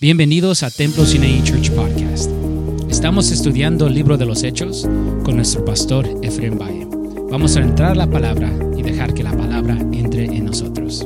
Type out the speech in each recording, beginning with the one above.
Bienvenidos a Templo Sinai Church Podcast. Estamos estudiando el libro de los Hechos con nuestro pastor Efraín Valle. Vamos a entrar la palabra y dejar que la palabra entre en nosotros.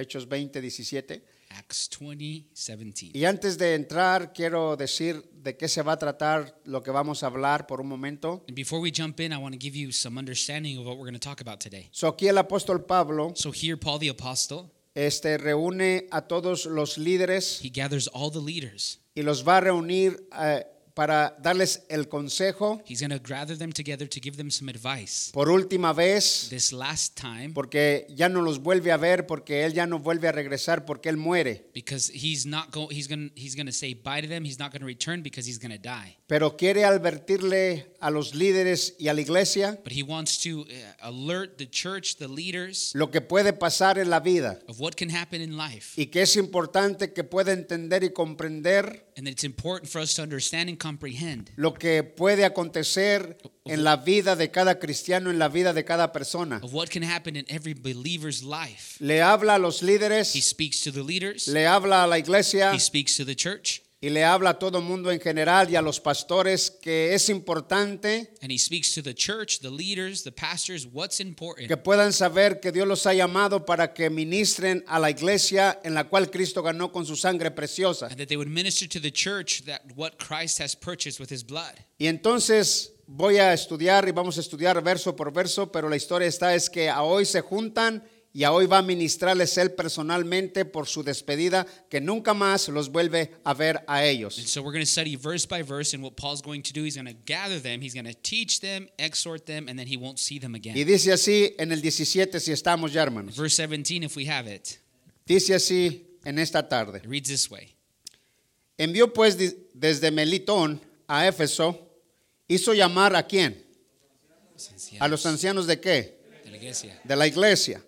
Hechos 20, 17. Acts 20, 17. Y antes de entrar, quiero decir de qué se va a tratar lo que vamos a hablar por un momento. And before we jump in, I want to give you some understanding of what we're going to talk about today. So, aquí el apóstol Pablo So here, Paul the Apostle, este, reúne a todos los líderes he gathers all the leaders. y los va a reunir eh, para darles el consejo He's going to gather them together to give them some advice. por última vez, This last time, porque ya no los vuelve a ver, porque él ya no vuelve a regresar, porque él muere. because he's not go he's going he's going to say bye to them. He's not going to return because he's going to die. Pero quiere advertirle a los líderes y a la iglesia But he wants to uh, alert the church, the leaders, lo que puede pasar en la vida of what can happen in life. y que es importante que pueda entender y comprender And it's important for us to understand and comprehend lo que puede acontecer en la vida de cada cristiano, en la vida de cada persona. of what can happen in every believer's life. Le habla a los He speaks to the leaders, le habla a la iglesia he speaks to the church, y le habla a todo el mundo en general y a los pastores que es importante and he speaks to the church, the leaders, the pastors, what's important. que puedan saber que Dios los ha llamado para que ministren a la iglesia en la cual Cristo ganó con su sangre preciosa. And that they would minister to the church that what Christ has purchased with his blood. Y entonces voy a estudiar y vamos a estudiar verso por verso, pero la historia está es que a hoy se juntan y a hoy va a ministrarles él personalmente por su despedida, que nunca más los vuelve a ver a And ellos. so we're going to study verse by verse, and what Paul's going to do, he's going to gather them, he's going to teach them, exhort them, and then he won't see them Y again. dice así en el 17, si estamos ya hermanos, Verse 17, if we have it, dice así en esta tarde. it reads this way. Envió pues desde Melitón a Éfeso, hizo llamar a quién? A los ancianos de qué? de la iglesia. de la iglesia.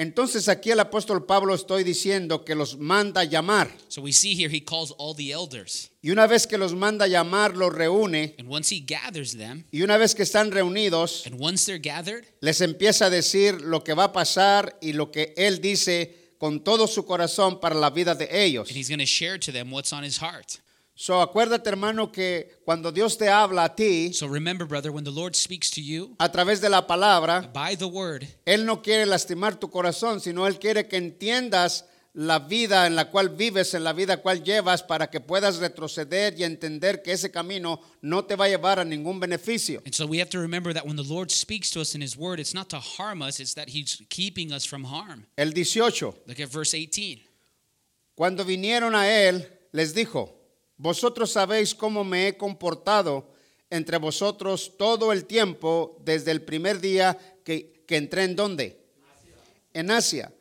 Entonces aquí el apóstol Pablo estoy diciendo que los manda llamar. So we see here he calls all the elders, Y una vez que los manda llamar, los reúne. and once he gathers them, Y una vez que están reunidos, and once they're gathered, les empieza a decir lo que va a pasar y lo que él dice con todo su corazón para la vida de ellos. and he's going to share to them what's on his heart. So acuérdate hermano que cuando Dios te habla a ti So remember, brother, when the Lord speaks to you a través de la palabra, by the word, Él no quiere lastimar tu corazón, sino Él quiere que entiendas la vida en la cual vives, en la vida cual llevas, para que puedas retroceder y entender que ese camino no te va a llevar a ningún beneficio. and so we have to remember that when the Lord speaks to us in his word, it's not to harm us, it's that he's keeping us from harm. El 18. Look at verse 18. Cuando vinieron a Él, les dijo, vosotros sabéis cómo me he comportado entre vosotros todo el tiempo desde el primer día que, que entré en dónde? En Asia. En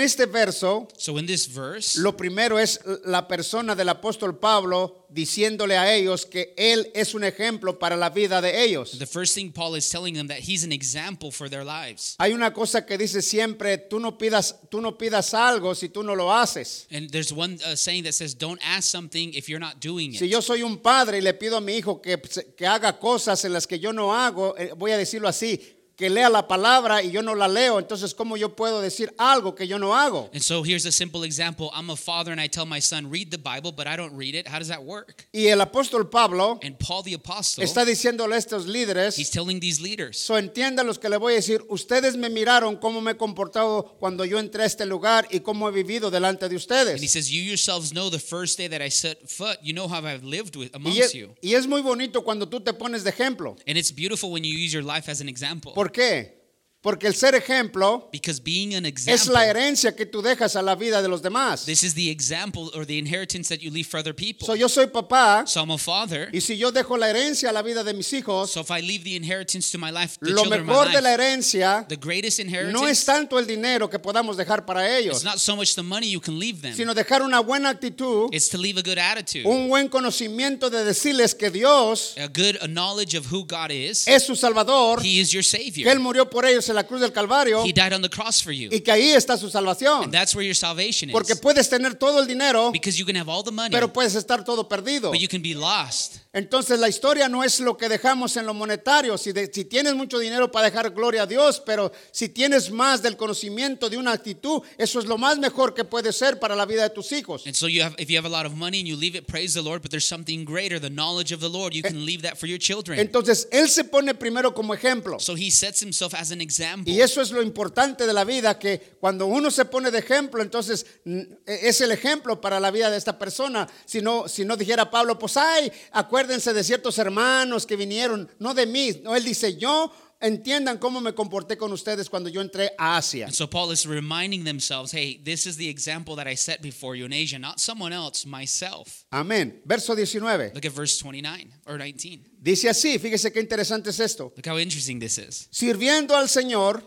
este verso, So in this verse, Lo primero es la persona del apóstol Pablo diciéndole a ellos que él es un ejemplo para la vida de ellos. the first thing Paul is telling them that he's an example for their lives. Hay una cosa que dice siempre, tú no pidas, tú no pidas algo si tú no lo haces. And there's one uh, saying that says, Don't ask something if you're not doing Si it. yo soy un padre y le pido a mi hijo que, que haga cosas en las que yo no hago, eh, voy a decirlo así, que lea la palabra y yo no la leo, entonces ¿cómo yo puedo decir algo que yo no hago? And so here's a simple example. I'm a father and I tell my son, read the Bible, but I don't read it. How does that work? Y el apóstol Pablo And Paul the Apostle, está diciéndole a estos líderes, he's telling these leaders. So entiendan los que le voy a decir, ustedes me miraron cómo me he comportado cuando yo entré a este lugar y cómo he vivido delante de And he ustedes. says, You yourselves know the first day that I set foot, you know how I've lived with Y amongst es, you. y es muy bonito cuando tú te pones de ejemplo. And it's beautiful when you use your life as an example. ¿Por qué? Porque el ser ejemplo Because being an es example, la herencia que tú dejas a la vida de los demás. this is the example or the inheritance that you leave for other people. So yo soy papá So I'm a father. y si yo dejo la herencia a la vida de mis hijos, So if I leave the inheritance to my life, the lo children of my mejor de la life, herencia the greatest no es inheritance, tanto el dinero que podamos dejar para ellos, it's not so much the money you can leave them. sino dejar una buena actitud, It's to leave a good attitude, un buen conocimiento de decirles que Dios a good knowledge of who God is. es su Salvador, He is your que Él Savior. murió por ellos en la cruz del Calvario He died on the cross for you. y que ahí está su salvación. And that's where your salvation Porque is. puedes tener todo el dinero, Because you can have all the money, pero puedes estar todo perdido. but you can be lost. Entonces la historia no es lo que dejamos en lo monetario. Si, de- si tienes mucho dinero para dejar gloria a Dios, pero si tienes más del conocimiento de una actitud, eso es lo más mejor que puede ser para la vida de tus hijos. And so you have if you have a lot of money and you leave it, praise the Lord, but there's something greater, the knowledge of the Lord, you can leave that for your children. Entonces él se pone primero como ejemplo. So he sets himself as an example. Y eso es lo importante de la vida, que cuando uno se pone de ejemplo, entonces mm, es el ejemplo para la vida de esta persona. Si no, si no dijera Pablo, pues ay, acuérdense de ciertos hermanos que vinieron, no de mí. No, él dice, yo entiendan cómo me comporté con ustedes cuando yo entré a Asia. And so Paul is reminding themselves, hey, this is the example that I set before you in Asia, not someone else, myself. Amén. Verso 19. Look at verse 29 or 19. Dice así, fíjese qué interesante es esto. Look how interesting this is. Sirviendo al Señor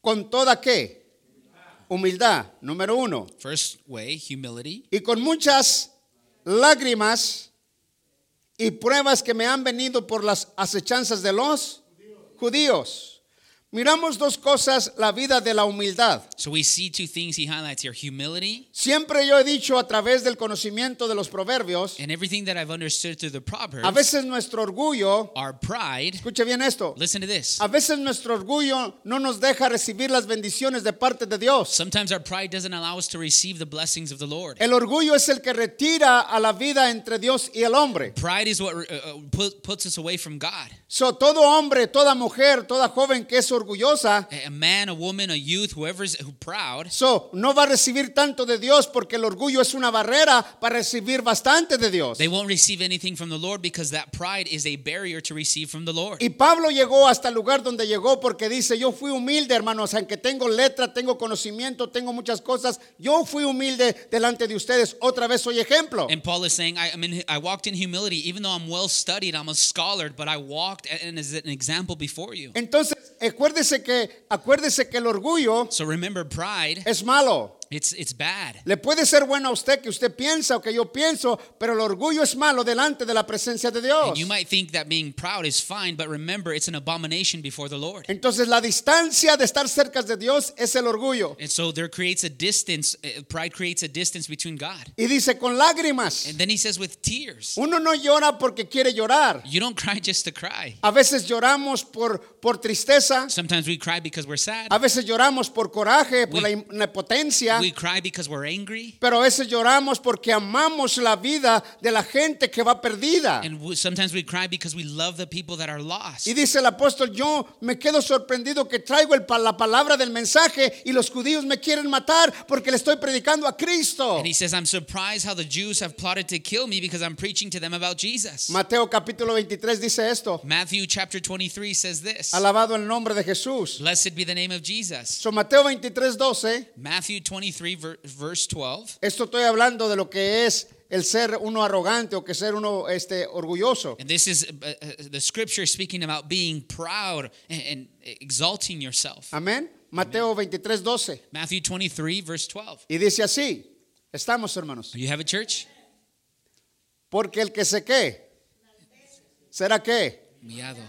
con toda qué? Humildad, número uno. First way, humility, y con muchas lágrimas y pruebas que me han venido por las acechanzas de los judíos. Miramos dos cosas, la vida de la humildad. So we see two things he highlights here humility Siempre yo he dicho a través del conocimiento de los proverbios, and everything that I've understood through the Proverbs. a veces nuestro orgullo, Our pride, escuche bien esto, listen to this. a veces nuestro orgullo no nos deja recibir las bendiciones de parte de Dios. Sometimes our pride doesn't allow us to receive the blessings of the Lord. El orgullo es el que retira a la vida entre Dios y el hombre. Pride is what uh, uh, put, puts us away from God. So, todo hombre, toda mujer, toda joven que es orgullosa, A man, a woman, a youth, whoever's who proud, So, no va a recibir tanto de Dios porque el orgullo es una barrera para recibir bastante de Dios. they won't receive anything from the Lord because that pride is a barrier to receive from the Lord. Y Pablo llegó hasta el lugar donde llegó porque dice, yo fui humilde, hermanos, aunque tengo letra, tengo conocimiento, tengo muchas cosas, yo fui humilde delante de ustedes. Otra vez soy ejemplo. And Paul is saying, I, I mean, I walked in humility, even though I'm well studied, I'm a scholar, but I walked and as an example before you. Entonces, acuérdese que, acuérdese que el orgullo So remember, pride, es malo. It's it's bad. Le puede ser bueno a usted que usted piensa o que yo pienso, pero el orgullo es malo delante de la presencia de Dios. And you might think that being proud is fine, but remember, it's an abomination before the Lord. Entonces, la distancia de estar cerca de Dios es el orgullo. And so there creates a distance, uh, pride creates a distance between God. Y dice, con lágrimas. And then he says, with tears. Uno no llora porque quiere llorar. You don't cry just to cry. A veces lloramos por, por tristeza. Sometimes we cry because we're sad. A veces lloramos por coraje, por We- la impotencia. We cry because we're angry. Pero a veces lloramos porque amamos la vida de la gente que va perdida. And we, sometimes we cry because we love the people that are lost. Y dice el apóstol, yo me quedo sorprendido que traigo el la palabra del mensaje y los judíos me quieren matar porque le estoy predicando a Cristo. And he says, I'm surprised how the Jews have plotted to kill me because I'm preaching to them about Jesus. Mateo capítulo 23 dice esto. Matthew chapter 23 says this Alabado el nombre de Jesús. Blessed be the name of Jesus. So Mateo 23, 12. Matthew 23, ver- verse 12. Esto estoy hablando de lo que es el ser uno arrogante o que ser uno este, orgulloso. And this is uh, uh, the scripture speaking about being proud and, and exalting yourself. Amén. Mateo 23, 12. Matthew 23, verse 12. Y dice así. Estamos, hermanos. Do you have a church? Porque el que se qué, será qué. Humillado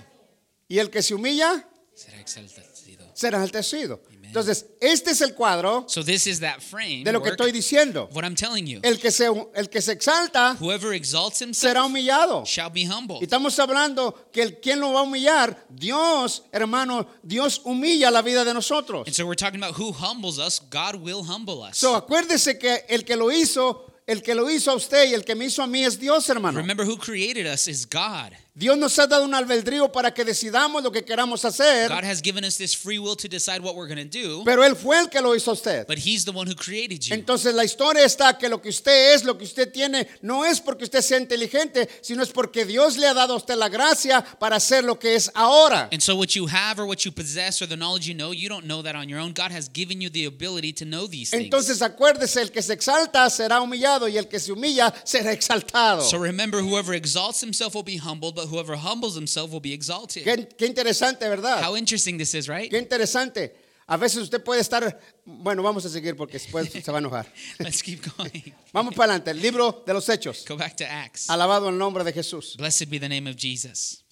Y el que se humilla, será exaltado. será enaltecido. Entonces, este es el cuadro So this is that frame de lo que estoy diciendo. what I'm telling you. El que se, el que se exalta Whoever exalts será himself humillado. shall be Y humbled. estamos hablando que el quien lo va a humillar, Dios, hermano, Dios humilla la vida de nosotros. And so we're talking about who humbles us. God will humble us. So, acuérdese que el que lo hizo, el que lo hizo a usted y el que me hizo a mí es Dios, hermano. Remember who created us is God. Dios nos ha dado un albedrío para que decidamos lo que queramos hacer, God has given us this free will to decide what we're going to do, pero Él fue el que lo hizo a usted. but He's the one who created you. Entonces la historia está que lo que usted es, lo que usted tiene, no es porque usted sea inteligente, sino es porque Dios le ha dado a usted la gracia para hacer lo que es ahora. And so, what you have or what you possess or the knowledge you know, you don't know that on your own. God has given you the ability to know these things. Entonces acuérdese, el que se exalta será humillado y el que se humilla será exaltado. So remember, whoever exalts himself will be humbled, but whoever humbles himself will be exalted. Qué, qué interesante, ¿verdad? How interesting this is, right? Qué interesante. A veces usted puede estar, bueno, vamos a seguir porque después se va a enojar. Let's keep going. Vamos para adelante, el libro de los Hechos. Go back to Acts. Alabado el nombre de Jesús. Blessed be the name of Jesus.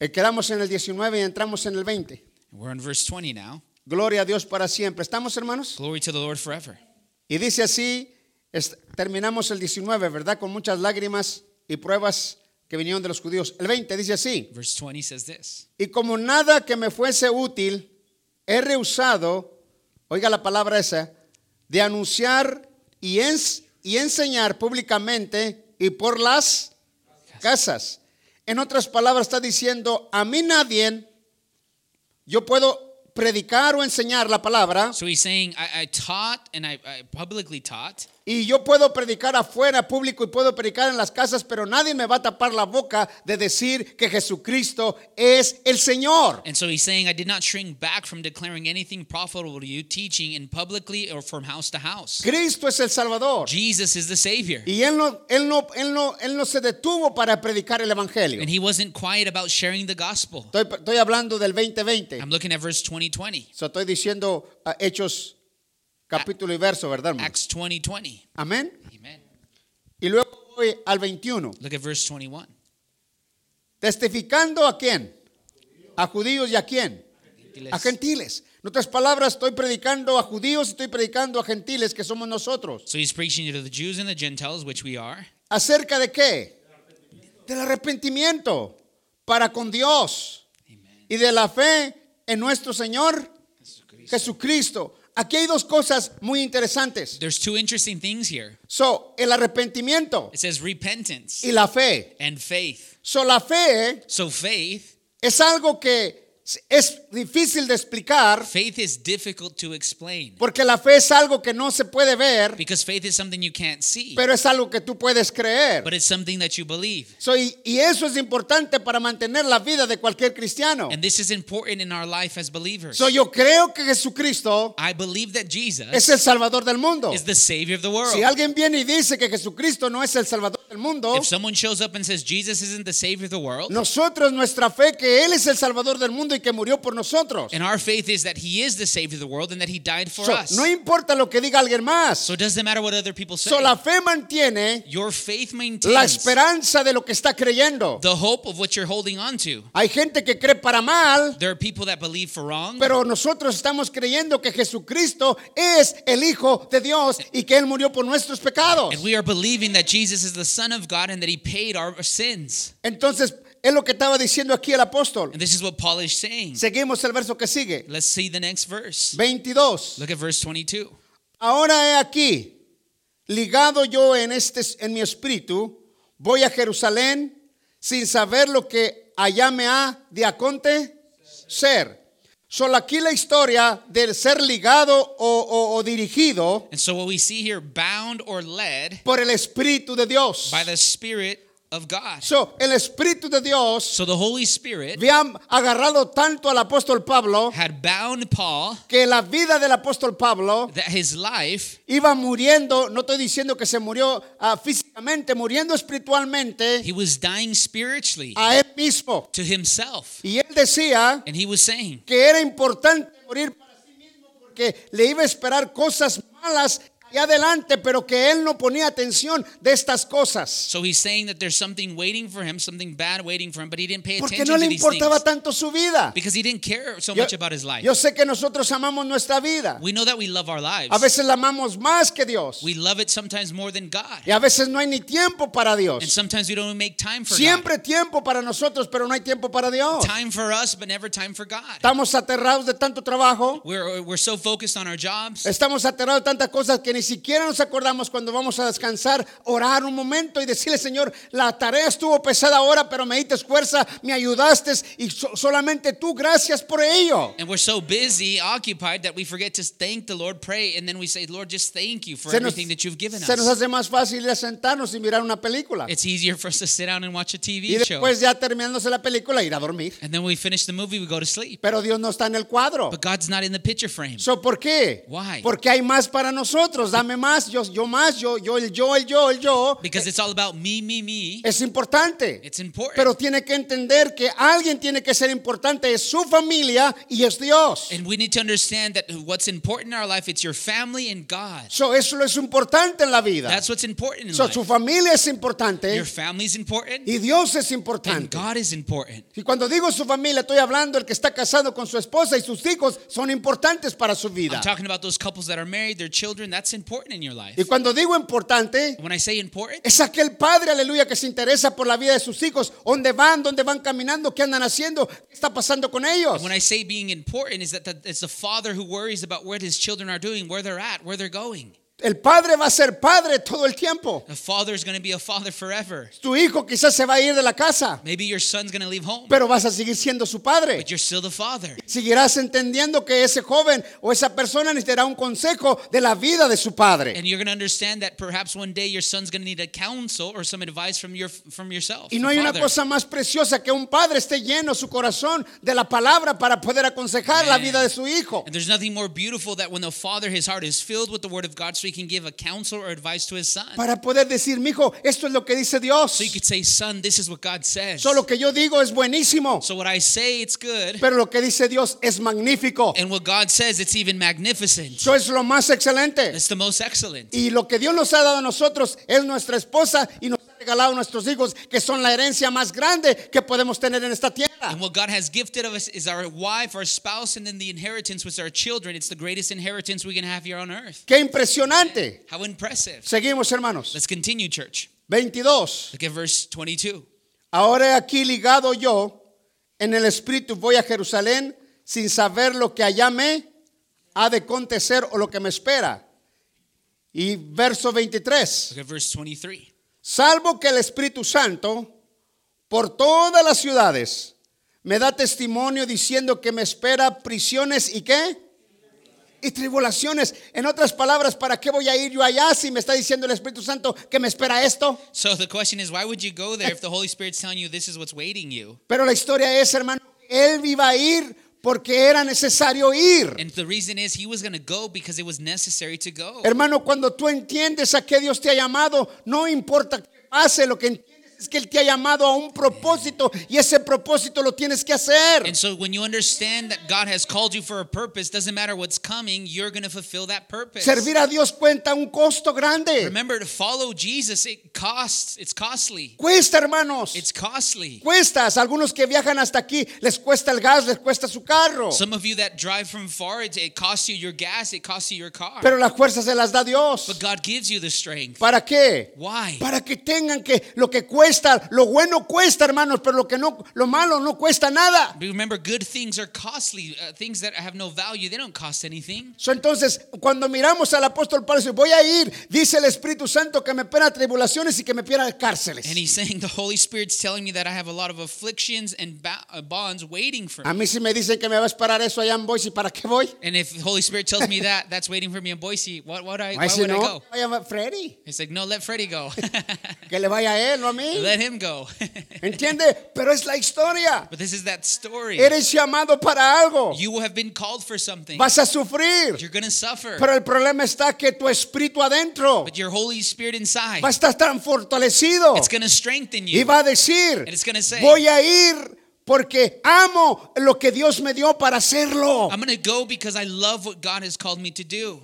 Eh, quedamos en el 19 y entramos en el 20. We're in verse 20 now. Gloria a Dios para siempre. ¿Estamos, hermanos? Glory to the Lord forever. Y dice así, terminamos el 19, ¿verdad? Con muchas lágrimas y pruebas que vinieron de los judíos. El 20 dice así, Verse 20 says this y como nada que me fuese útil, he rehusado, oiga la palabra esa, de anunciar y, ens- y enseñar públicamente y por las casas. En otras palabras está diciendo, a mí nadie, yo puedo predicar o enseñar la palabra So he's saying, I, I taught and I, I publicly taught, y yo puedo predicar afuera público y puedo predicar en las casas, pero nadie me va a tapar la boca de decir que Jesucristo es el Señor. And so he's saying, I did not shrink back from declaring anything profitable to you, teaching in publicly or from house to house. Cristo es el Salvador. Jesus is the Savior. Y él no, él no, él no, él no se detuvo para predicar el Evangelio. And he wasn't quiet about sharing the gospel. Estoy, estoy hablando del 2020. I'm looking at verse 2020, So, estoy diciendo ah, Hechos capítulo y verso, ¿verdad? Acts 2020. Amén. Amen. Y luego voy al 21. Look at verse 21. Testificando a quién? A judíos y a quién? A gentiles. En otras palabras, estoy predicando a judíos y estoy predicando a gentiles que somos nosotros. So he's preaching to the Jews and the Gentiles, which we are, ¿Acerca de qué? Del arrepentimiento para con Dios y de la fe en nuestro Señor Jesucristo. Aquí hay dos cosas muy interesantes. There's two interesting things here. So, el arrepentimiento It says repentance y la fe. and faith. So, la fe So faith, es algo que es difícil de explicar faith is difficult to explain porque la fe es algo que no se puede ver, because faith is something you can't see, pero es algo que tú puedes creer. but it's something that you believe. So, y, y eso es importante para mantener la vida de cualquier cristiano. And this is important in our life as believers. So, yo creo que Jesucristo I believe that es Jesus el Salvador del mundo. is the Savior of the world. Si alguien viene y dice que Jesucristo no es el Salvador del mundo, If someone shows up and says Jesus isn't the Savior of the world, nosotros nuestra fe que Él es el Salvador del mundo y que murió por nosotros. and our faith is that He is the Savior of the world and that He died for So, us. no importa lo que diga alguien más. So it doesn't matter what other people say. So, la fe mantiene Your faith la maintains esperanza de lo que está creyendo. the hope of what you're holding on to. Hay gente que cree para mal, There are people that believe for wrong, pero nosotros estamos creyendo que Jesucristo es el Hijo de Dios y que Él murió por nuestros pecados. and we are believing that Jesus is the Son of God and that He paid our sins. Entonces, es lo que estaba diciendo aquí el apóstol. And this is what Paul is saying. Seguimos el verso que sigue. Let's see the next verse. 22. Look at verse 22. Ahora he aquí, ligado yo en, este, en mi espíritu, voy a Jerusalén sin saber lo que allá me ha de acontecer. Solo aquí la historia del ser ligado o, o- o dirigido And so what we see here, bound or led por el Espíritu de Dios. by the Spirit of God. So, el Espíritu de Dios So the Holy Spirit había agarrado tanto al apóstol Pablo had bound Paul que la vida del apóstol Pablo that his life iba muriendo, no estoy diciendo que se murió ah, físicamente, muriendo espiritualmente he was dying spiritually a él mismo. to himself. Y él decía And he was saying que era importante morir para sí mismo porque le iba a esperar cosas malas allá adelante, pero que él no ponía atención de estas cosas. so he's saying that there's something waiting for him, something bad waiting for him, but he didn't pay Porque attention no le to these importaba things tanto su vida. because he didn't care so Yo, much about his life. yo sé que nosotros amamos nuestra vida. We know that we love our A lives. veces la amamos más que Dios. We love it sometimes more than God. Y a veces no hay ni tiempo para And Dios. sometimes we don't make time for God. Siempre tiempo para nosotros, pero no hay tiempo para Dios. Time for us, but never time for God. Estamos aterrados de tanto trabajo. We're, we're so focused on our jobs. Estamos aterrados de tantas cosas que ni siquiera nos acordamos cuando vamos a descansar, orar un momento y decirle, Señor, la tarea estuvo pesada ahora, pero me diste fuerza, me ayudaste y so- solamente tú, gracias por ello. And we're so busy, occupied, that we forget to thank the Lord, pray, and then we say, Lord, just thank you for nos, everything that you've given se nos us. hace más fácil sentarnos y mirar una película. It's easier for us to sit down and watch a Y TV show. después ya terminándose la película, ir a dormir. And then we finish the movie, we go to sleep. Pero Dios no está en el cuadro. But God's not in the picture frame. So, ¿Por qué? Why? Porque hay más para nosotros dame más, yo, yo más, yo, yo, el yo, el yo, el yo. Because it's all about me, me, me. Es importante. It's important. Pero tiene que entender que alguien tiene que ser importante, es su familia y es Dios. and we need to understand that what's important in our life, it's your family and God. So, eso es importante en la vida. That's what's important in So, life. su familia es importante Your family is important y Dios es and importante. God is important. Y cuando digo su familia, estoy hablando el que está casado con su esposa y sus hijos son importantes para su vida. I'm talking about those couples that are married, their children, that's important in your life. Y cuando digo importante, When I say important, es aquel padre, aleluya, que se interesa por la vida de sus hijos, dónde van, dónde van caminando, qué andan haciendo, qué está pasando con ellos. when I say being important, is that the, it's the father who worries about what his children are doing, where they're at, where they're going. El padre va a ser padre todo el tiempo. The father is going to be a father forever. Tu hijo quizás se va a ir de la casa, Maybe your son's going to leave home, pero vas a seguir siendo su padre. but you're still the father. Seguirás entendiendo que ese joven o esa persona necesitará un consejo de la vida de su padre. And you're going to understand that perhaps one day your son's going to need a counsel or some advice from your from yourself. Y no hay una cosa más preciosa que un padre esté lleno su corazón de la palabra para poder aconsejar la vida de su hijo. And there's nothing more beautiful that when the father, his heart is filled with the word of God, so he can give a counsel or advice to his son. Para poder decir, mi hijo, esto es lo que dice Dios. So you could say, son, this is what God says. Solo lo que yo digo es buenísimo, So what I say, it's good. pero lo que dice Dios es magnífico. And what God says, it's even magnificent. Eso es lo más excelente. It's the most excellent. Y lo que Dios nos ha dado a nosotros es nuestra esposa y nos regalado a nuestros hijos, que son la herencia más grande que podemos tener en esta tierra. And what God has gifted of us is our wife, our spouse, and then the inheritance with our children. It's the greatest inheritance we can have here on earth. Qué impresionante. How impressive. Seguimos, hermanos. Let's continue, church. 22. Look at verse 22. Ahora aquí ligado yo en el espíritu voy a Jerusalén sin saber lo que allá me ha de acontecer o lo que me espera. Y verso 23. Look at verse 23. Salvo que el Espíritu Santo por todas las ciudades me da testimonio diciendo que me espera prisiones y qué? Y tribulaciones. En otras palabras, ¿para qué voy a ir yo allá si me está diciendo el Espíritu Santo que me espera esto? So the question is, why would you go there if the Holy Spirit's telling you this is what's waiting you? Pero la historia es, hermano, él iba a ir porque era necesario ir. And the reason is he was going to go because it was necessary to go. Hermano, cuando tú entiendes a qué Dios te ha llamado, no importa qué pase, lo que es que Él te ha llamado a un propósito y ese propósito lo tienes que hacer. And so when you understand that God has called you for a purpose, doesn't matter what's coming, you're going to fulfill that purpose. Servir a Dios cuenta un costo grande. Remember to follow Jesus, it costs, it's costly. Cuesta, hermanos. It's costly. Cuestas. Algunos que viajan hasta aquí les cuesta el gas, les cuesta su carro. Some of you that drive from far, it, it costs you your gas, it costs you your car. Pero las fuerzas se las da Dios. But God gives you the strength. ¿Para qué? Why? Para que tengan que lo que cuesta, lo bueno cuesta, hermanos, pero lo que no, lo malo no cuesta nada. Remember, good things are costly. Uh, things that have no value, they don't cost anything. So, entonces, cuando miramos al apóstol Pablo, dice, voy a ir, dice el Espíritu Santo que me espera tribulaciones y que me espera cárceles. And he's saying the Holy Spirit's telling me that I have a lot of afflictions and uh, bonds waiting for A me. mí si me dicen que me va a esperar eso allá en Boise, ¿para qué voy? And if the Holy Spirit tells me that that's waiting for me in Boise, what would I, why si would I no, go? vaya a Freddy, He's like, no, let Freddie go. que le vaya a él, no a mí. Let him go. ¿Entiende? Pero es la historia. but this is that story. Eres llamado para algo. You have been called for something. Vas a sufrir. You're going to suffer. Pero el problema está que tu espíritu adentro But your Holy Spirit inside, va a estar tan fortalecido it's going to strengthen y you. va a decir, And it's going to say, voy a ir porque amo lo que Dios me dio para hacerlo. I'm going to go because I love what God has called me to do.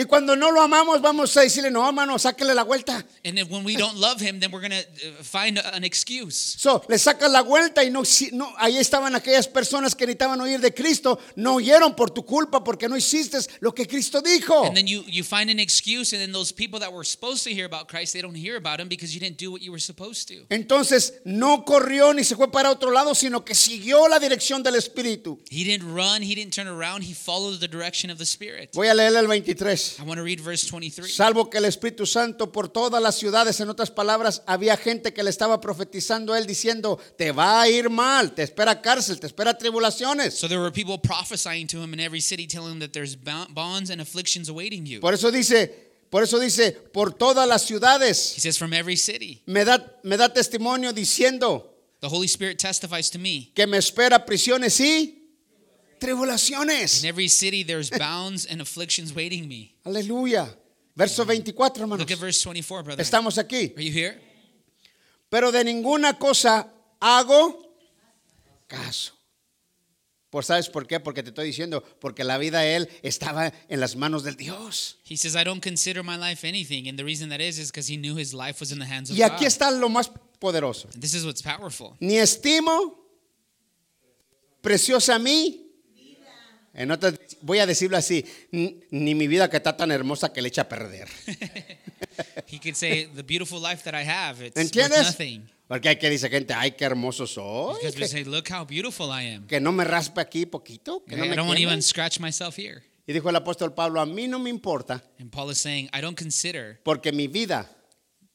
Y cuando no lo amamos, vamos a decirle, no, hermano, sáquele la vuelta. And then when we don't love him, then we're going to find a- an excuse. So, le sacas la vuelta y no, no, ahí estaban aquellas personas que necesitaban oír de Cristo, no oyeron por tu culpa porque no hiciste lo que Cristo dijo. And then you, you find an excuse, and then those people that were supposed to hear about Christ, they don't hear about him because you didn't do what you were supposed to. Entonces, no corrió ni se fue para otro lado, sino que siguió la dirección del Espíritu. He didn't run, he didn't turn around, he followed the direction of the Spirit. Voy a leer el 23. I want to read verse 23. Salvo que el Espíritu Santo por todas las ciudades, en otras palabras, había gente que le estaba profetizando a él diciendo, te va a ir mal, te espera cárcel, te espera tribulaciones. So there were people prophesying to him in every city, telling him that there's bo- bonds and afflictions awaiting you. Por eso dice, por eso dice, por todas las ciudades He says, from every city. me da, me da testimonio diciendo The Holy Spirit testifies to me. que me espera prisiones y tribulaciones. In every city, there's bounds and afflictions waiting me. Aleluya. Verso 24, hermanos. Look at verse 24, brother. Estamos aquí. Are you here? Pero de ninguna cosa hago caso. ¿Por sabes por qué? Porque te estoy diciendo, porque la vida de él estaba en las manos del Dios. He says, I don't consider my life anything. And the reason that is, is because he knew his life was in the hands of Y aquí God. está lo más poderoso. And This is what's powerful. Ni estimo preciosa a mí. En otras- voy a decirlo así, ni mi vida que está tan hermosa que le echa a perder. He could say, the beautiful life that I have, it's worth ¿Entiendes? nothing. Porque hay que dice gente, ay, qué hermoso soy. Because we Que, say, look how beautiful I am. que no me raspe aquí poquito. Que no I me don't want even scratch myself here. Y dijo el apóstol Pablo, a mí no me importa And Paul is saying, I don't consider porque mi vida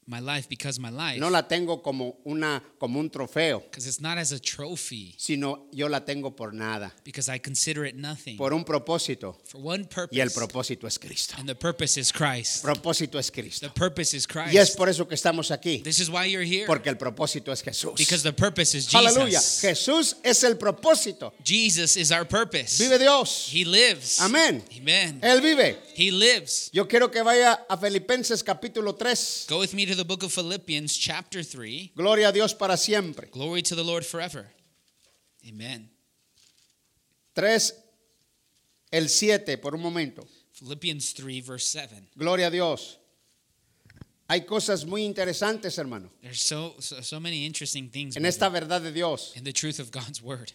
my life because my life, no la tengo como, una, como un trofeo, because it's not as a trophy, sino yo la tengo por nada, because I consider it nothing. por un propósito. For one Y el purpose, propósito es Cristo. and the purpose is Christ. Propósito es Cristo. The purpose is Y es Christ. por eso que estamos aquí, This is why you're here. porque el propósito es Jesús. Because the purpose is Aleluya. Jesus. Jesús es el propósito. Jesus is our purpose. Vive Dios. He lives. Amén. Amen. Él vive. He lives. Yo quiero que vaya a Filipenses capítulo 3. Go with me to the book of Philippians, chapter 3. Gloria a Dios para siempre. Glory to the Lord forever. Amen. 3, el 7, por un momento. Philippians 3, verse 7. Gloria a Dios. Hay cosas muy interesantes, hermano, There's so, so, so many interesting things en esta verdad de Dios. in the truth of God's word.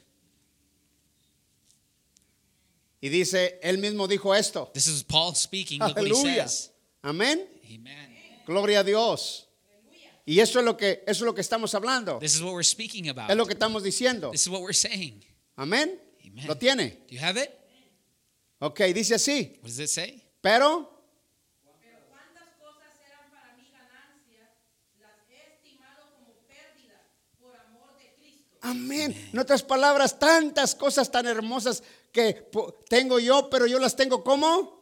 Y dice, él mismo dijo esto. This is Paul speaking. Look what he Aleluya. says. Amén. Amen. Gloria a Dios. Y eso es lo que eso es lo que estamos hablando. This is what we're speaking about. Es lo que estamos diciendo. This is what we're saying. Amén. Amen. ¿Lo tiene? Do you have it? Ok, dice así. What does it say? Pero. Amén. En otras palabras, tantas cosas tan hermosas que tengo yo, pero yo las tengo como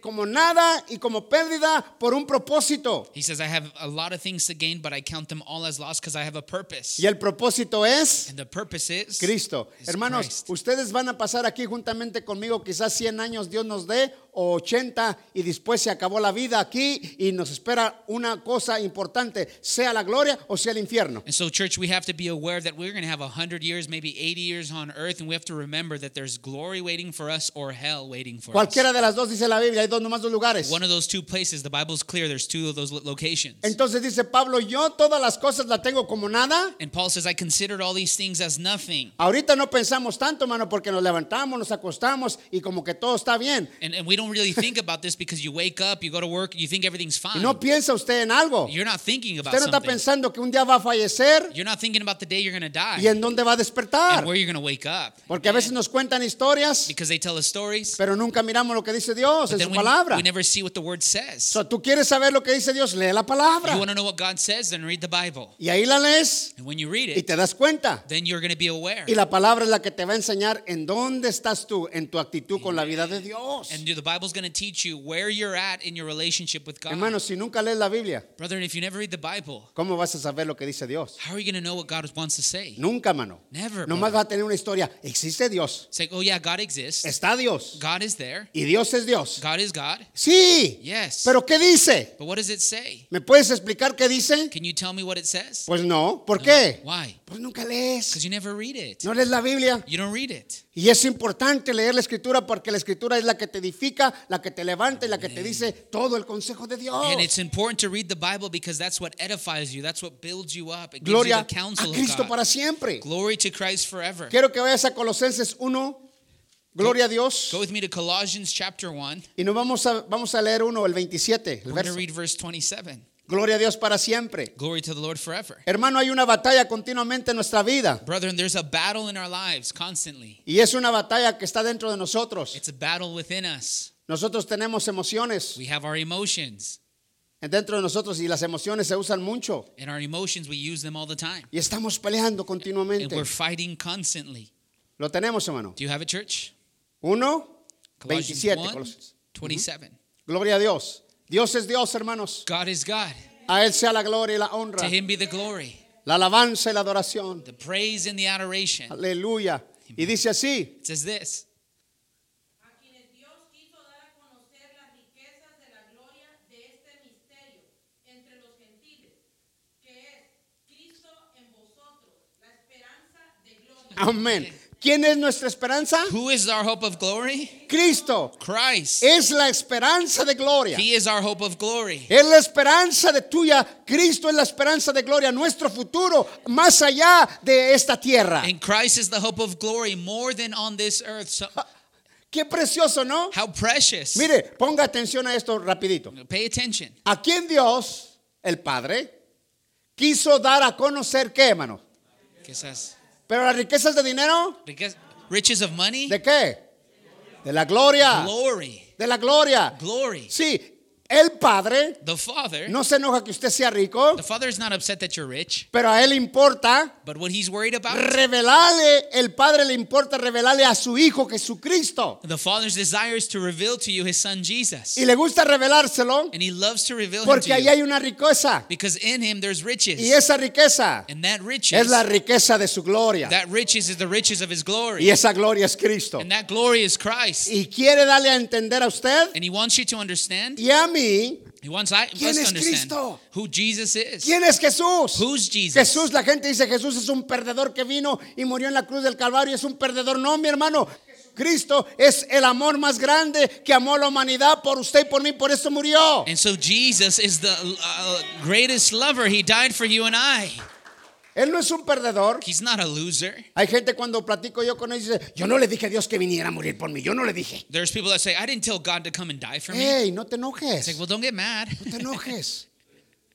como nada y como pérdida por un propósito. He says, I have a lot of things to gain, but I count them all as lost because I have a purpose. Y el propósito es And the purpose is Cristo. is Hermanos, Christ. ustedes van a pasar aquí juntamente conmigo, quizás 100 años Dios nos dé, o 80, y después se acabó la vida aquí y nos espera una cosa importante, sea la gloria o sea el infierno. And so, church, we have to be aware that we're going to have 100 years, maybe 80 years on earth, and we have to remember that there's glory waiting for us or hell waiting for us. Cualquiera de las dos dice la Biblia, hay dos nomás dos lugares. One of those two places, the Bible's clear, there's two of those lo- locations. Entonces dice Pablo, yo todas las cosas las tengo como nada. And Paul says, I considered all these things as nothing. Ahorita no pensamos tanto, hermano, porque nos levantamos, nos acostamos y como que todo está bien. And, and we don't really think about this because you wake up, you go to work, you think everything's Y fine. no piensa usted en algo. You're not thinking about Usted no está something. pensando que un día va a fallecer You're not thinking about the day you're going to die y en dónde va a despertar. and where you're going to wake up. Porque a veces nos cuentan historias, Because they tell us stories, pero nunca miramos lo que dice Dios but en then su we, palabra. we never see what the word says. So, tú quieres saber lo que dice Dios, lee la palabra. You want to know what God says? Then read the Bible. Y ahí la lees And when you read y it, te das cuenta. then you're going to be aware. Y la palabra es la que te va a enseñar en dónde estás tú en tu actitud con la vida de Dios. And the Bible's going to teach you where you're at in your relationship with God. Hermanos, si nunca lees la Biblia, Brother, if you never read the Bible, ¿cómo vas a saber lo que dice Dios? how are you going to know what God wants to say? Nunca, mano. Never, Nomás brother. va a tener una historia. Existe Dios. Say, oh yeah, God exists. Está Dios. God is there. Y Dios es Dios. God is God. Sí. Yes. Pero ¿qué dice? But what does it say? ¿Me puedes explicar qué dice? Can you tell me what it says? Pues no. ¿Por No. qué? Why? Pues nunca lees. Because you never read it. No lees la Biblia. You don't read it. Y es importante leer la escritura porque la escritura es la que te edifica, la que te levanta y la que te dice todo el consejo de Dios. And it's important to read the Bible because that's what edifies you. That's what builds you up. It gives Gloria you the counsel a of Cristo God. para siempre. Glory to Christ forever. Quiero que vayas a Colosenses 1. Gloria a Dios. Go with me to Colossians chapter 1. Y nos vamos a, vamos a leer uno, el 27. el We're verso. read verse 27. Gloria a Dios para siempre. Glory to the Lord forever. Hermano, hay una batalla continuamente en nuestra vida. Brethren, there's a battle in our lives constantly. Y es una batalla que está dentro de nosotros. It's a battle within us. Nosotros tenemos emociones We have our emotions. dentro de nosotros y las emociones se usan mucho. And our emotions, we use them all the time. Y estamos peleando And continuamente. we're fighting constantly. Lo tenemos, hermano. Do you have it, church? 1, Colossians 27. 1, Colosenses. 27. Gloria a Dios. Dios es Dios, hermanos. God is God. A Él sea la gloria y la honra, To him be the glory, la alabanza y la adoración. the praise and the adoration. Aleluya. Y dice así, It says this a quienes Dios quiso dar a conocer las riquezas de la Amén. ¿Quién es nuestra esperanza? Who is our hope of glory? Cristo. Christ. Es la esperanza de gloria. He is our hope of glory. Es la esperanza de tuya. Cristo es la esperanza de gloria. Nuestro futuro más allá de esta tierra. And Christ is the hope of glory more than on this earth. So, Qué precioso, ¿no? how precious. Mire, ponga atención a esto rapidito. Pay attention. ¿A quién Dios, el Padre, quiso dar a conocer qué, hermano? ¿Qué says? Pero las riquezas de dinero, Because riches of money, ¿de qué? De la gloria. glory, De la gloria. glory. Sí, el Padre The Father, no se enoja que usted sea rico, the Father is not upset that you're rich, pero a él importa but what He's worried about, revelarle, el Padre le importa revelarle a su Hijo Jesucristo. the Father's desire is to reveal to you His Son Jesus, Y le gusta revelárselo and He loves to reveal porque ahí hay una riqueza. because in Him there's Y riches, esa riqueza and that es riches, la riqueza de su gloria. that riches is the riches of His glory, Y esa gloria es Cristo. and that glory is Christ, Y quiere darle a entender a usted and He wants you to understand. y a mí He wants I, ¿Quién es understand Cristo? who Jesus is. quién es Jesús. Who's Jesus? Jesús, la gente dice Jesús es un perdedor que vino y murió en la cruz del Calvario, es un perdedor. No, mi hermano, Cristo es el amor más grande que amó la humanidad por usted y por mí, por eso murió. And so Jesus is the uh, greatest lover. He died for you and I. Él no es un perdedor. He's not a loser. Hay gente cuando platico yo con él dice, yo no le dije a Dios que viniera a morir por mí, yo no le dije. There's people that say, I didn't tell God to come and die for me. Hey, no te It's like, enojes, well, don't get mad. no te enojes.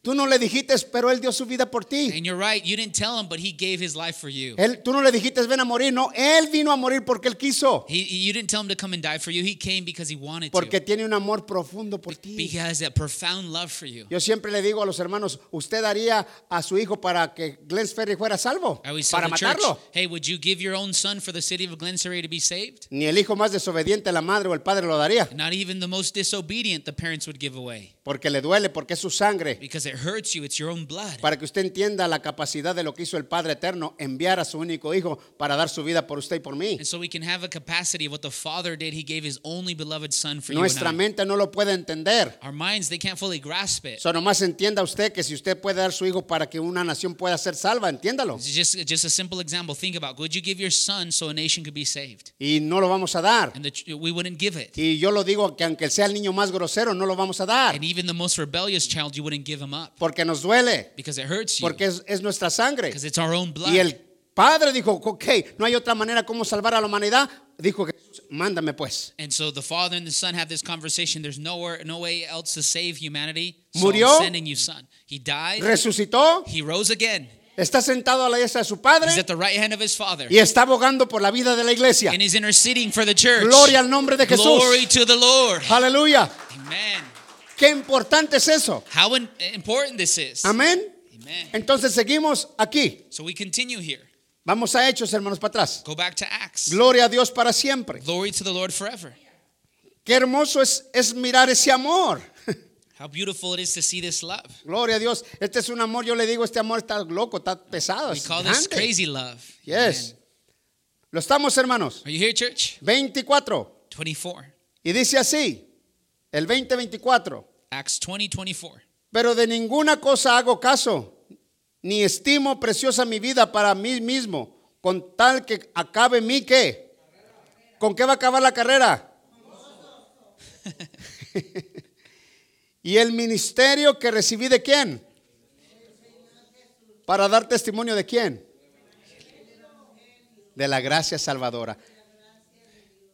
Tú no le dijiste, pero Él dio su vida por ti. And you're right, you didn't tell him, but he gave his life for you. Él, tú no le dijiste, ven a morir, no, Él vino a morir porque Él quiso. He, you didn't tell him to come and die for you. He came because he wanted Porque to. tiene un amor profundo por ti. He has a profound love for you. Yo siempre le digo a los hermanos, ¿usted daría a su hijo para que Glenn Ferry fuera salvo? Para the church, matarlo. hey, would you give your own son for the city of Glen Surrey to be saved? Ni el hijo más desobediente, la madre o el padre lo daría. Not even the most disobedient the parents would give away. Porque le duele, porque es su sangre. Because it hurts you, it's your own blood. Para que usted entienda la capacidad de lo que hizo el Padre Eterno, enviar a su único hijo para dar su vida por usted y por mí. And so we can have a capacity of what the Father did. He gave His only beloved Son for Nuestra mente no lo puede entender. Our minds, they can't fully grasp it. So nomás entienda usted que si usted puede dar su hijo para que una nación pueda ser salva, entiéndalo. Just, just a simple example. Think about, would you give your son so a nation could be saved? Y no lo vamos a dar. And the, we wouldn't give it. Y yo lo digo que aunque sea el niño más grosero, no lo vamos a dar. And even the most rebellious child, you wouldn't give him up Porque nos duele. because it hurts you. Porque es, es nuestra sangre. Because it's our own blood. Y el Padre dijo, ok, no hay otra manera como salvar a la humanidad. Dijo Jesús, mándame pues. And so the Father and the Son have this conversation. There's nowhere, no way else to save humanity. So Murió. I'm sending you, Son. He died. Resucitó, He rose again. está sentado a la diestra de su Padre He's at the right hand of His Father. y está abogando por la vida de la iglesia. And He's interceding for the church. Gloria al nombre de Jesús. Glory to the Lord. Aleluya. Amen. Qué importante es eso. How important this is. Amén. Amen. Entonces seguimos aquí. So we continue here. Vamos a Hechos, hermanos, para atrás. Go back to Acts. Gloria a Dios para siempre. Glory to the Lord forever. Qué hermoso es, es mirar ese amor. How beautiful it is to see this love. Gloria a Dios. Este es un amor, yo le digo, este amor está loco, está pesado. We call this crazy love. Yes. Amen. Lo estamos, hermanos. Are you here, church? 24. 24. Y dice así, el 2024. Acts 20, 24. Pero de ninguna cosa hago caso, ni estimo preciosa mi vida para mí mismo, con tal que acabe mi qué. ¿Con qué va a acabar la carrera? y el ministerio que recibí de quién? Para dar testimonio de quién? De la gracia salvadora.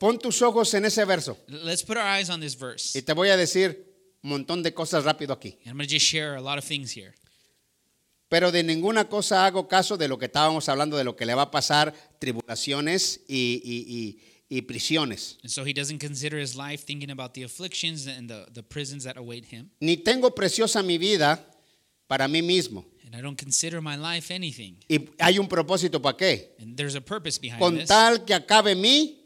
Pon tus ojos en ese verso Let's put our eyes on this verse. y te voy a decir un montón de cosas rápido aquí. I'm going to just share a lot of things here. Pero de ninguna cosa hago caso de lo que estábamos hablando, de lo que le va a pasar, tribulaciones y, y- y- y prisiones. And so he doesn't consider his life thinking about the afflictions and the, the prisons that await him. Ni tengo preciosa mi vida para mí mismo. And I don't consider my life anything. Y hay un propósito para qué. And there's a purpose behind Con this. tal que acabe mí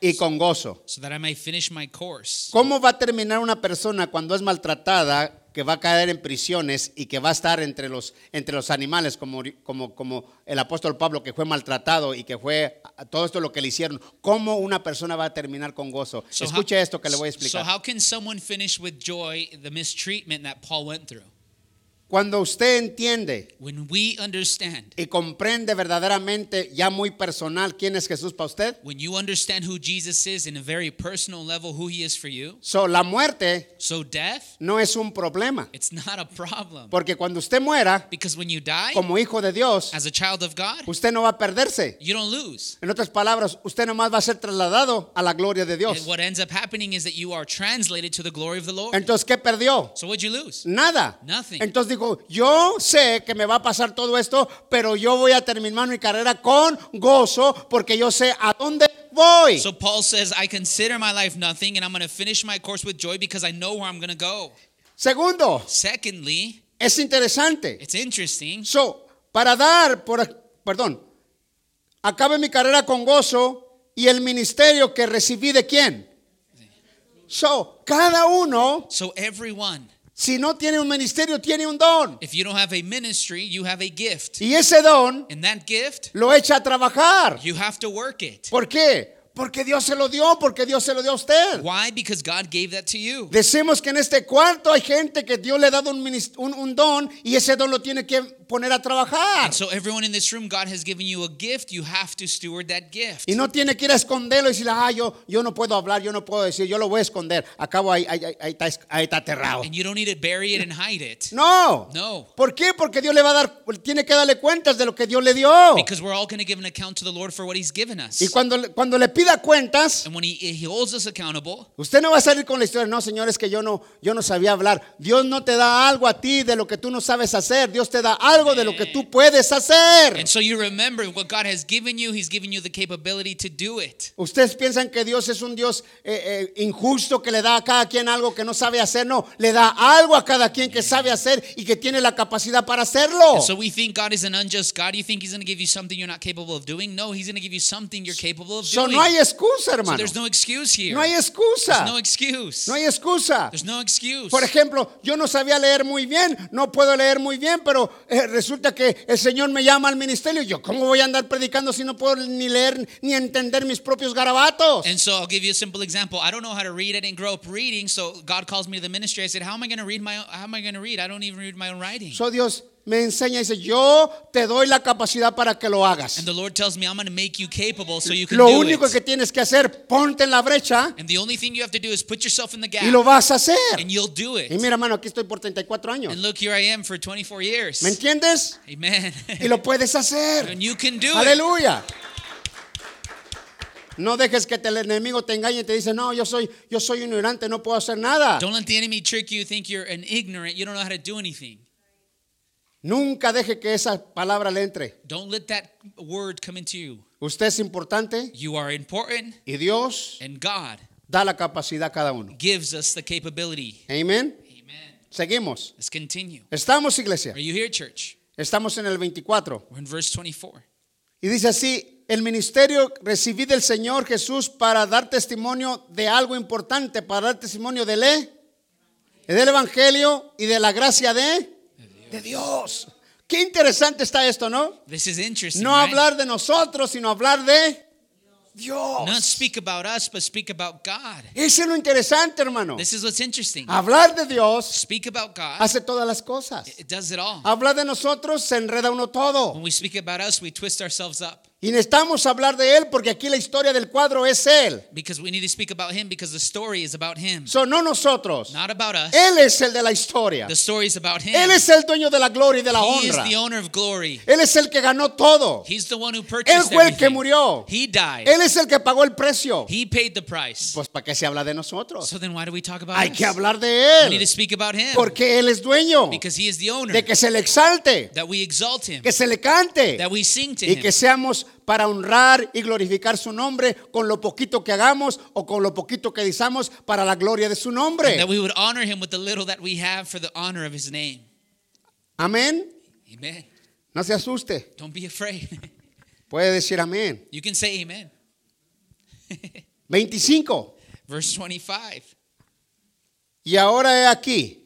y con gozo. So that I may finish my course. ¿Cómo va a terminar una persona cuando es maltratada, que va a caer en prisiones y que va a estar entre los, entre los animales, como, como, como el apóstol Pablo que fue maltratado y que fue todo esto lo que le hicieron? ¿Cómo una persona va a terminar con gozo? So how- Escuche esto que le voy a So explicar. how can someone finish with joy the mistreatment that Paul went through? Cuando usted entiende When we understand, y comprende verdaderamente ya muy personal quién es Jesús para usted, when you understand who Jesus is in a very personal level, who he is for you, so, la muerte so death, no es un problema. it's not a problem. Porque cuando usted muera Because when you die, como hijo de Dios, as a child of God, usted no va a perderse. you don't lose. En otras palabras, usted nomás va a ser trasladado a la gloria de And Dios. what ends up happening is that you are translated to the glory of the Lord. Entonces, ¿qué perdió? So what'd you lose? Nada. Nothing. Entonces dijo, yo sé que me va a pasar todo esto, pero yo voy a terminar mi carrera con gozo porque yo sé a dónde voy. So Paul says, I consider my life nothing, and I'm going to finish my course with joy because I know where I'm going to go. Segundo, Secondly, es interesante. it's interesting. So, para dar, por, perdón, acabe mi carrera con gozo y el ministerio que recibí de quién. So, cada uno, So everyone, si no tiene un ministerio, tiene un don. if you don't have a ministry, you have a gift. Y ese don And that gift, lo echa a trabajar. you have to work it. ¿Por qué? Porque Dios se lo dio, porque Dios se lo dio a usted. Why? Because God gave that to you. Decimos que en este cuarto hay gente que Dios le ha dado un, un- un don y ese don lo tiene que poner a trabajar. And so everyone in this room, God has given you a gift. You have to steward that gift. Y no tiene que ir a esconderlo y decir, ah, yo, yo no puedo hablar, yo no puedo decir, yo lo voy a esconder. Acabo ahí, ahí, ahí- está, es- ahí está aterrado. And you don't need to bury it and hide it. No. No. ¿Por qué? Porque Dios le va a dar, tiene que darle cuentas de lo que Dios le dio. Because we're all going to give an account to the Lord for what He's given us. Y cuando, cuando le pida cuentas, And when he, he holds us accountable, usted no va a salir con la historia, no, señores, que yo no, yo no sabía hablar. Dios no te da algo a ti de lo que tú no sabes hacer. Dios te da algo de lo que tú puedes hacer. and so you remember what God has given you, He's given you the capability to do it. Ustedes piensan que Dios es un Dios eh, eh, injusto que le da a cada quien algo que no sabe hacer. No, le da algo a cada quien que sabe hacer y que tiene la capacidad para hacerlo. And so we think God is an unjust God. You think He's going to give you something you're not capable of doing? No, He's going to give you something you're capable of So, doing. no hay excusa, so hermano. there's no excuse here. No hay excusa. There's no excuse. No hay excusa. There's no excuse. Por ejemplo, yo no sabía leer muy bien, no puedo leer muy bien, pero eh, resulta que el Señor me llama al ministerio. Yo, ¿cómo voy a andar predicando si no puedo ni leer ni entender mis propios garabatos? And so I'll give you a simple example. I don't know how to read. I didn't grow up reading. So God calls me to the ministry. I said, "How am I going to read my? How am I going to read? I don't even read my own writing." So Dios me enseña y dice, yo te doy la capacidad para que lo hagas. and the Lord tells me, "I'm going to make you capable, so you can Lo do único it." que tienes que hacer, ponte en la brecha and the only thing you have to do is put yourself in the gap, y lo vas a hacer. and you'll do it. Y mira, hermano, aquí estoy por 34 años. and look, here I am for 24 years. ¿Me entiendes? Amen. Y lo puedes hacer. and you can do it. Aleluya. No dejes que el enemigo te engañe y te dice, no, yo soy, yo soy ignorante, no puedo hacer nada. Don't let the enemy trick you. Think you're an ignorant. You don't know how to do anything. Nunca deje que esa palabra le entre. Don't let that word come into you. Usted es importante You are important, y Dios and God da la capacidad a cada uno. gives us the capability. Amén. Amen. Seguimos. Let's continue. Estamos, iglesia. Are you here, church? Estamos en el 24. We're in verse 24. Y dice así, el ministerio recibí del Señor Jesús para dar testimonio de algo importante, para dar testimonio del, E, del Evangelio y de la gracia de, de Dios. Qué interesante está esto, ¿no? This is interesting. No right? hablar de nosotros, sino hablar de Dios. Not speak about us, but speak about God. Eso es lo interesante, hermano. This is what's interesting. Hablar de Dios Speak about God. hace todas las cosas. It does it all. Hablar de nosotros se enreda uno When todo. we speak about us, we twist ourselves up Y necesitamos hablar de Él porque aquí la historia del cuadro es Él. because we need to speak about Him because the story is about Him, So, no nosotros. not about us. Él es el de la historia. The story is about Him. Él es el dueño de la gloria y de la He is honra. the owner of glory. Él es el que ganó todo. He's the one who Él purchased fue el que everything. murió. He died. Él es el que pagó el precio. He paid the price. Pues para qué se habla de nosotros. So then why do we talk about Hay us? que hablar de We need to Él. speak about Him Porque Él es dueño. because He is the owner. De que se le exalte. That we exalt Him. Que se le cante. That we sing to Y que Him. seamos para honrar y glorificar su nombre con lo poquito que hagamos o con lo poquito que disamos para la gloria de su nombre. That we would honor Him with the little that we have for the honor of His name. Amén. Amen. No se asuste. Don't be afraid. Puede decir amén. You can say Amen. 25. Verse 25. Y ahora he aquí.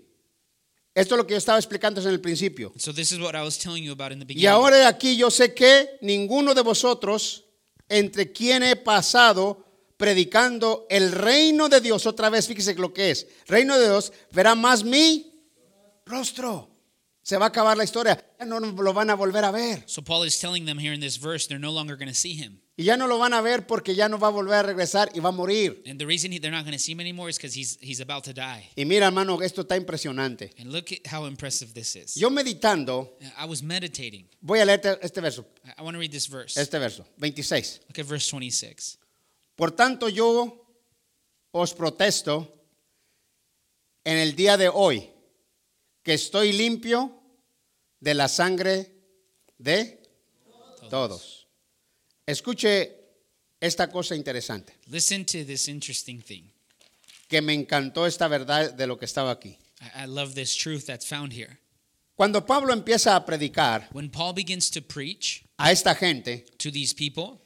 Esto es lo que yo estaba explicando en el principio. So this is what I was telling you about in the Y beginning. ahora he aquí yo sé que ninguno de vosotros, entre quien he pasado predicando el reino de Dios, otra vez fíjese lo que es, reino de Dios, verá más mi rostro. Se va a acabar la historia. Ya no lo van a volver a ver. So Paul is telling them here in this verse they're no longer going to see him. Y ya no lo van a ver porque ya no va a volver a regresar y va a morir. And the reason he, they're not going to see him anymore is because he's, he's about to die. Y mira, hermano, esto está impresionante. And look at how impressive this is. Yo meditando, I was meditating. voy a leer este verso, I- want to read this verse. este verso, 26. Look at verse 26. Por tanto, yo os protesto en el día de hoy que estoy limpio de la sangre de todos. Escuche esta cosa interesante, Listen to this interesting thing. que me encantó esta verdad de lo que estaba aquí. I, I love this truth that's found here. Cuando Pablo empieza a predicar When Paul begins to preach a esta gente, to these people,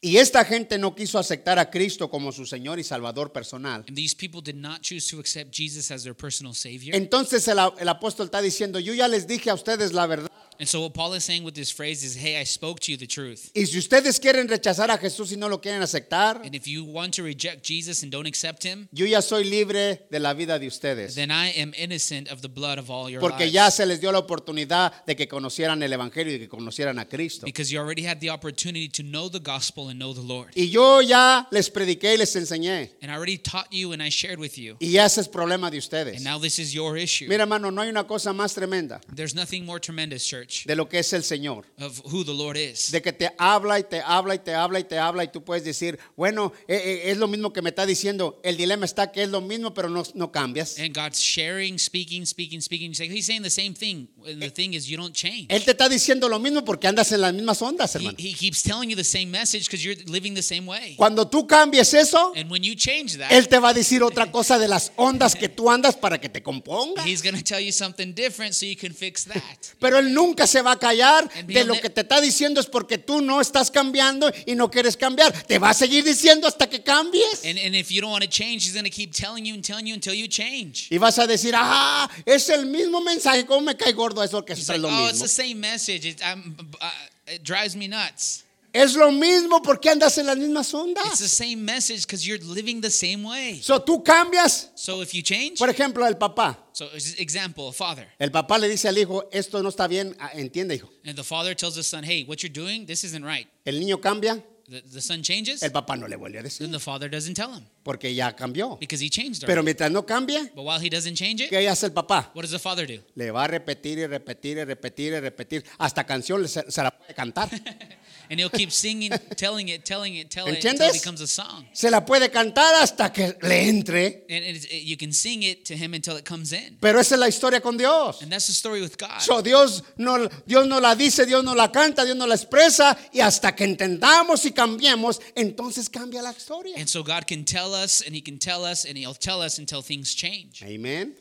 y esta gente no quiso aceptar a Cristo como su Señor y Salvador personal, and these people did not choose to accept Jesus as their personal Savior. entonces el, el apóstol está diciendo, yo ya les dije a ustedes la verdad. And so what Paul is saying with this phrase is, hey, I spoke to you the truth. Y si ustedes quieren rechazar a Jesús y no lo quieren aceptar, And if you want to reject Jesus and don't accept him, yo ya soy libre de la vida de ustedes. then I am innocent of the blood of all your Porque lives. ya se les dio la oportunidad de que conocieran el Evangelio y que conocieran a Cristo. Because you already had the opportunity to know the gospel and know the Lord. Y yo ya les prediqué y les enseñé. And I already taught you and I shared with you. Y ese es problema de ustedes. And now this is your issue. Mira, hermano, no hay una cosa más tremenda There's nothing more tremendous, church, de lo que es el Señor. of who the Lord is. De que te habla y te habla y te habla y te habla y tú puedes decir, bueno, eh, eh, es lo mismo que me está diciendo. El dilema está que es lo mismo, pero no, no cambias. And God's sharing, speaking, speaking, speaking. He's saying the same thing. And the thing is, you don't change. Él te está diciendo lo mismo porque andas en las mismas ondas, He, hermano. he keeps telling you the same message because you're living the same way. Cuando tú cambies eso, And when you change that, Él te va a decir otra cosa de las ondas que tú andas para que te componga. He's going to tell you something different so you can fix that. Pero Él nunca se va a callar de lo que te está diciendo es porque tú no estás cambiando y no quieres cambiar. Te va a seguir diciendo hasta que cambies. And, and if you don't want to change, He's going to keep telling you and telling you until you change. Y vas a decir, ah, es el mismo mensaje. ¿Cómo me cae gordo eso que es like, lo oh, it's mismo? the same message. It, I'm, uh, it drives me nuts. Es lo mismo porque andas en las mismas It's ondas. the same message because you're living the same way. So tú cambias. So if you change, Por ejemplo, el papá. so example, a father, El papá le dice al hijo, esto no está bien, ah, entiende hijo. and the father tells the son, hey, what you're doing, this isn't right. El niño cambia, The, the son changes, el papá no le vuelve a then decir the father doesn't tell him porque ya cambió. because he changed Pero already. mientras no cambie, But while he doesn't change it, ¿qué hace el papá? what does the father do? Le va a repetir y repetir y repetir y repetir. Hasta canción se, se la puede cantar. And he'll keep singing, telling it, telling it, telling it until it becomes a song. Se la puede cantar hasta que le entre. And it, you can sing it to him until it comes in. Pero esa es la historia con Dios. And that's the story with God. So, Dios, no, Dios no la dice, Dios no la canta, Dios no la expresa. Y hasta que entendamos y cambiemos, entonces cambia la historia. And so God can tell us, and He can tell us, and He'll tell us until things change. Amén.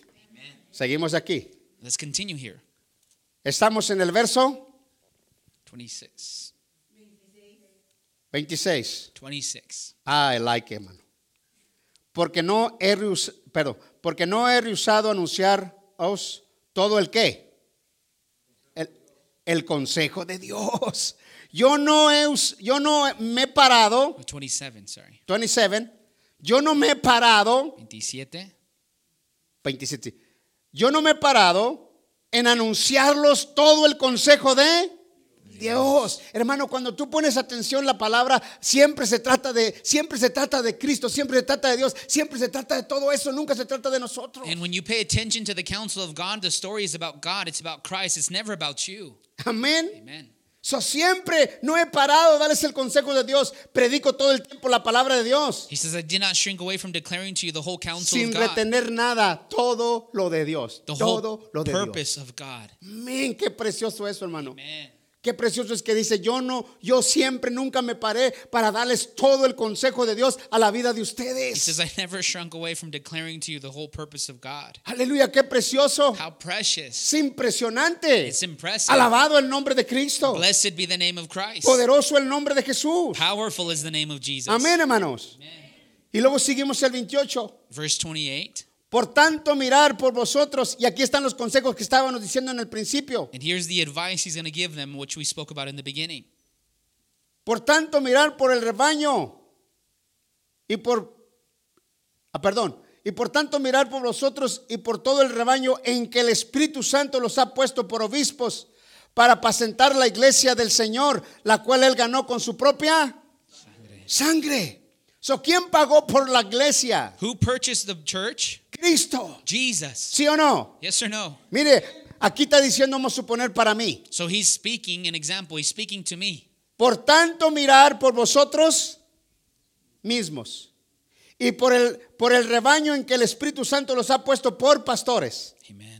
Seguimos aquí. Let's continue here. Estamos en el verso 26. 26. 26. Ah, I like hermano. Porque no he perdón, porque no he rehusado anunciaros todo el qué? El, el consejo de Dios. Yo no he, yo no me he parado, Oh, 27, sorry. 27, yo no me he parado, 27. 27, yo no me he parado en anunciarlos todo el consejo de Dios. Hermano, cuando tú pones atención la palabra, siempre se trata de siempre se trata de Cristo, siempre se trata de Dios, siempre se trata de todo eso, nunca se trata de nosotros. And when you pay attention to the counsel of God, the story is about God, it's about Christ, it's never about you. Amén. Amen. So siempre no he parado de darles el consejo de Dios. Predico todo el tiempo la palabra de Dios. He says, I did not shrink away from declaring to you the whole counsel Sin of God, retener nada, todo lo de Dios. the whole Todo lo de Dios. purpose of God. Amén, qué precioso eso, hermano. Amen. Qué precioso es que dice, yo no, yo siempre nunca me paré para darles todo el consejo de Dios a la vida de He says, ustedes. I never shrunk away from declaring to you the whole purpose of God. Aleluya, qué precioso. How precious. Es impresionante. It's impressive. Alabado el nombre de Cristo. Blessed be the name of Christ. Poderoso el nombre de Jesús. Powerful is the name of Jesus. Amén, hermanos. Y luego seguimos el 28. Verse 28. Por tanto, mirar por vosotros. Y aquí están los consejos que estábamos diciendo en el principio. And here's the advice he's going to give them, which we spoke about in the beginning. Por tanto, mirar por el rebaño. Y por, ah, perdón, Y por tanto mirar por vosotros y por todo el rebaño en que el Espíritu Santo los ha puesto por obispos para apacentar la iglesia del Señor, la cual él ganó con su propia sangre. So, ¿Quién pagó por la iglesia? Who purchased the church? Cristo. Jesus. ¿Sí o no? Yes or no? Mire, aquí está diciendo, vamos a suponer para mí. So he's speaking an example. He's speaking to me. Por tanto, mirar por vosotros mismos y por el, por el rebaño en que el Espíritu Santo los ha puesto por pastores. Amen.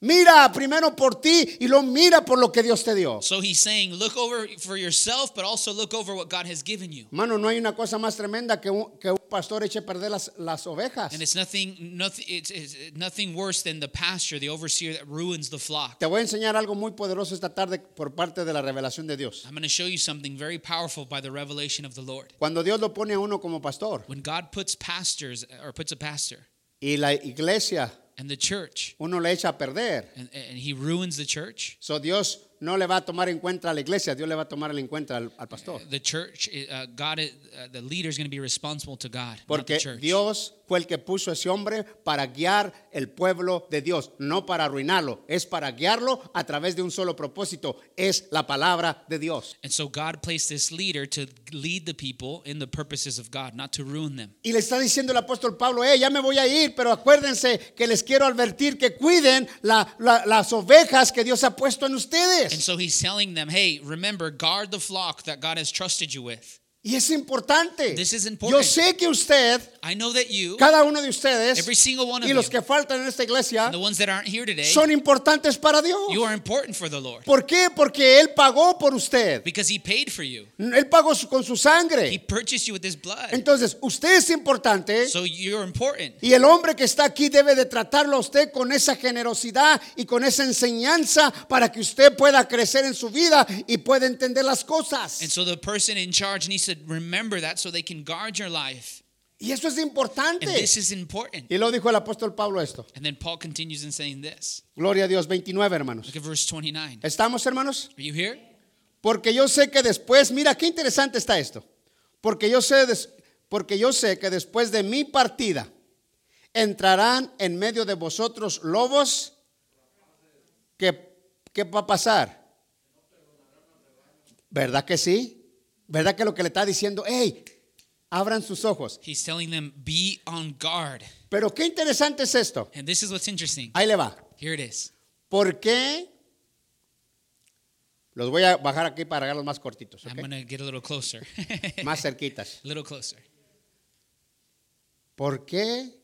Mira primero por ti y lo mira por lo que Dios te dio. So he's saying, look over for yourself, but also look over what God has given you. Mano, no hay una cosa más tremenda que un, que un pastor eche a perder las, las ovejas. And it's nothing, nothing, it's, it's nothing worse than the pastor, the overseer that ruins the flock. Te voy a enseñar algo muy poderoso esta tarde por parte de la revelación de Dios. I'm going to show you something very powerful by the revelation of the Lord. Cuando Dios lo pone a uno como pastor When God puts pastors or puts a pastor y la iglesia and the church, uno le echa a perder. and, and he ruins the church, So Dios no le va a tomar en cuenta a la iglesia, Dios le va a tomar en cuenta al, al pastor. the church, uh, God, is- uh, the leader is going to be responsible to God, not the Porque church. Dios fue el que puso a ese hombre para guiar el pueblo de Dios, no para arruinarlo, es para guiarlo a través de un solo propósito, es la palabra de Dios. And so God placed this leader to lead the people in the purposes of God, not to ruin them. Y le está diciendo el apóstol Pablo, eh, ya me voy a ir, pero acuérdense que les quiero advertir que cuiden la- la- las ovejas que Dios ha puesto en And ustedes. so he's telling them, hey, remember, guard the flock that God has trusted you with. Y es importante. This is Yo important. sé que usted, I know that you, cada uno de ustedes, every single one of y los you, que faltan en esta iglesia, the ones that aren't here today, son importantes para Dios. you are important for the Lord ¿Por qué? Porque Él pagó por usted. because he paid for you. Él pagó su- con su He sangre. purchased you with his blood. Entonces, usted es importante. So you're important. Y el hombre que está aquí debe de tratarlo a usted con esa generosidad y con esa enseñanza para que usted pueda crecer en su vida y pueda entender las cosas. And so the person in charge needs to remember that so they can guard your life. Y eso es And importante. this is important. Y lo dijo el apóstol Pablo esto. And then Paul continues in saying this. Gloria a Dios, 29 hermanos. Look at verse 29. ¿Estamos hermanos? Are you here? Porque yo sé que después, mira qué interesante está esto. Porque yo sé, des- porque yo sé que después de mi partida entrarán en medio de vosotros lobos. ¿Qué, qué va a pasar? ¿Verdad que sí? ¿Verdad que lo que le está diciendo, hey, abran sus ojos? He's telling them, be on guard. Pero qué interesante es esto. And this is what's interesting. Ahí le va. Here it is. ¿Por qué? Los voy a bajar aquí para hacerlos más cortitos, I'm ¿ok? going to get a little closer. más cerquitas. a little closer. ¿Por qué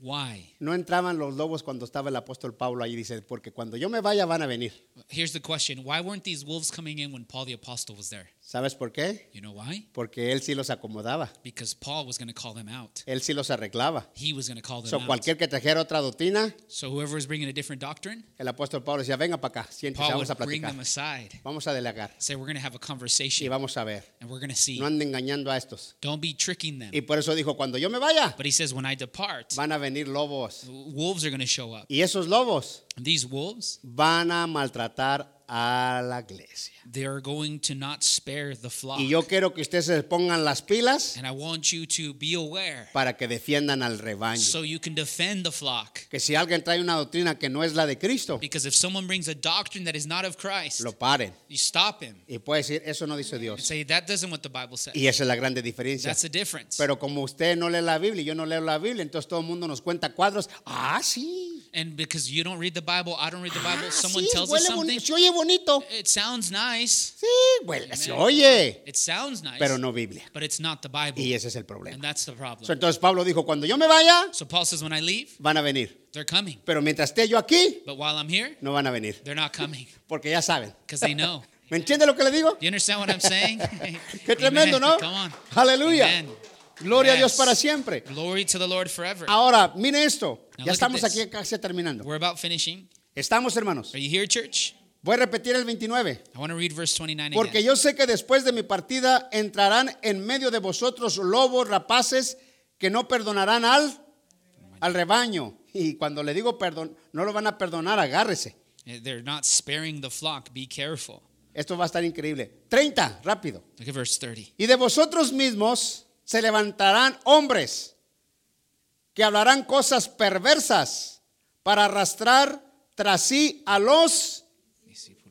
Why? no entraban los lobos cuando estaba el apóstol Pablo ahí? Dice, porque cuando yo me vaya van a venir. Here's the question Why weren't these wolves coming in when Paul the Apostle was there? ¿Sabes por qué? You know why? Porque él sí los acomodaba, Because Paul was going to call them out. él sí los arreglaba. He was going to call them So, out. cualquier que trajera otra doctrina, So whoever was bringing a different doctrine, el apóstol Pablo decía, venga para acá, siéntese, Paul vamos a would bring platicar. them aside. Vamos a delegar Say, we're going to have a y conversation vamos a ver. and we're going to see. No ande engañando a estos. Don't be tricking them. Y por eso dijo, cuando yo me vaya, But he says, when I depart, van a venir lobos. wolves are going to show up. Y esos lobos And these wolves, van a maltratar a la iglesia. they are going to not spare the flock. Y yo quiero que ustedes se pongan las pilas And I want you to be aware para que defiendan al rebaño. so you can defend the flock. Que si alguien trae una doctrina que no es la de Cristo, Because if someone brings a doctrine that is not of Christ, lo paren. you stop him Y puede decir, eso no dice and Dios. say, that doesn't what the Bible says. Y esa es la grande diferencia. That's the difference. Pero como usted no lee la Biblia y yo no leo la Biblia, entonces todo el mundo nos cuenta cuadros. Ah, sí. And because you don't read the Bible, I don't read the Bible, Ah, someone sí, tells us something, se oye bonito. it sounds nice. Sí, huele, se oye. It sounds nice, Pero no Biblia. but it's not the Bible. Y ese es el And problema. that's the So, problem. entonces Pablo dijo, cuando yo me vaya, So Paul says, when I leave, van a venir. they're coming. Pero mientras esté yo aquí, But while I'm here, no van a venir. they're not coming Porque ya saben. because they know. ¿Me entiende lo que le digo? Do you understand what I'm saying? Qué tremendo, ¿no? Come on. Aleluya. Gloria a Dios Yes. para siempre. Glory to the Lord forever. Ahora, mire esto. Now Ya estamos aquí casi terminando. We're about finishing. Estamos, hermanos. Are you here, church? Voy a repetir el 29. I want to read verse 29 Porque again. yo sé que después de mi partida entrarán en medio de vosotros lobos rapaces que no perdonarán al, al rebaño. Y cuando le digo perdón, no lo van a perdonar, agárrese. They're not sparing the flock. Be careful. Esto va a estar increíble. 30, rápido. Look at verse 30. Y de vosotros mismos se levantarán hombres que hablarán cosas perversas para arrastrar tras sí a los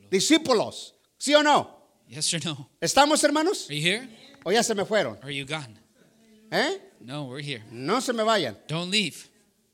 discípulos. ¿Sí o no? Yes or no? ¿Estamos, hermanos? Are you here? ¿O ya se me fueron? Are you gone? ¿Eh? No, we're here. No se me vayan. Don't leave.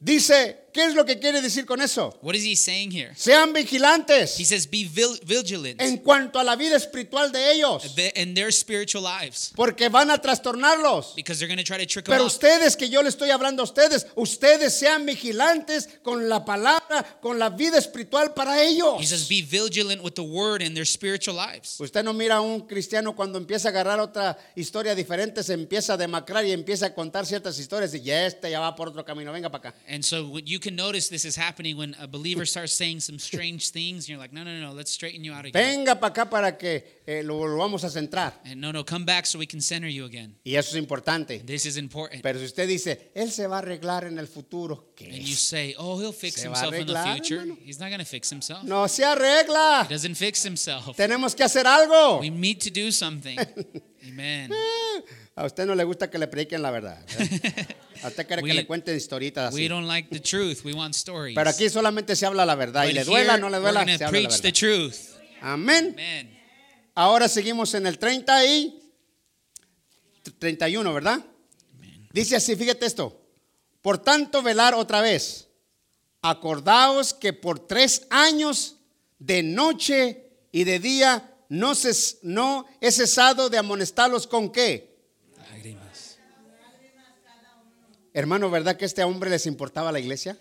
Dice, ¿qué es lo que quiere decir con eso? What is he saying here? Sean vigilantes He says, be vigilant en cuanto a la vida espiritual de ellos, in their spiritual lives porque van a trastornarlos. because they're going to try to trick them Pero ustedes que yo le estoy hablando a ustedes, ustedes sean vigilantes con la palabra, con la vida espiritual para ellos. He says, be vigilant with the word in their spiritual lives. Usted no mira a un cristiano cuando empieza a agarrar otra historia diferente, se empieza a demacrar y empieza a contar ciertas historias y ya este ya va por otro camino, venga para acá. And so you can notice this is happening when a believer starts saying some strange things and you're like, no, no, no, let's straighten you out again. Venga para acá para que eh, lo volvamos a centrar. And no, no, come back so we can center you again. Y eso es importante. This is important. Pero si usted dice, él se va a arreglar en el futuro, ¿qué And you say, oh, he'll fix Se va a himself in the arreglar, future. hermano. He's not going to fix himself. No se arregla. He doesn't fix himself. Tenemos que hacer algo. We need to do something. Amen. A usted no le gusta que le prediquen la verdad. usted quiere que le cuenten historitas We don't like the truth. We want stories. Pero aquí solamente se habla la verdad. Y le duela, no le duela, going se to habla la preach the verdad. truth. Amén. Amen. Ahora seguimos en el 30 y 31, ¿verdad? Dice así, fíjate esto. Por tanto, velar otra vez. Acordaos que por tres años de noche y de día no, ces- no he cesado de amonestarlos con qué. Lágrimas. Hermano, ¿verdad que este hombre les importaba la iglesia?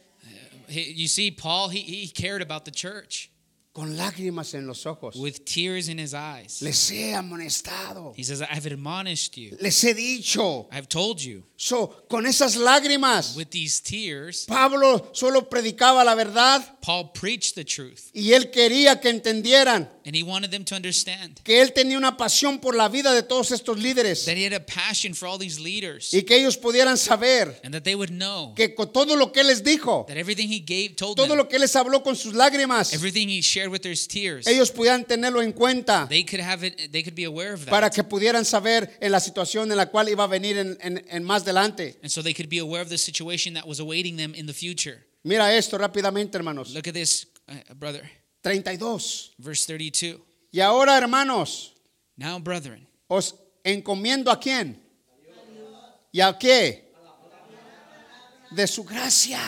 You see, Paul, he, he cared about the church Con lágrimas en los ojos. with tears in his eyes. Les he amonestado. He says, I've admonished you. Les he dicho. I've told you. So, con esas lágrimas, With these tears, Pablo solo predicaba la verdad Paul preached the truth. y él quería que entendieran And he wanted them to understand que él tenía una pasión por la vida de todos estos líderes that he had a passion for all these leaders y que ellos pudieran saber and that they would know que con todo lo que él les dijo, that everything he gave, told todo them, lo que les habló con sus lágrimas, everything he shared with their tears, ellos pudieran tenerlo en cuenta they could have it, they could be aware of para that. que pudieran saber en la situación en la cual iba a venir en, en- en más adelante. And so they could be aware of the situation that was awaiting them in the future. Mira esto rápidamente, hermanos. Look at this, uh, brother. 32. Verse 32. Y ahora, hermanos, Now, brethren, os encomiendo a quién? ¿Y a qué? De su gracia,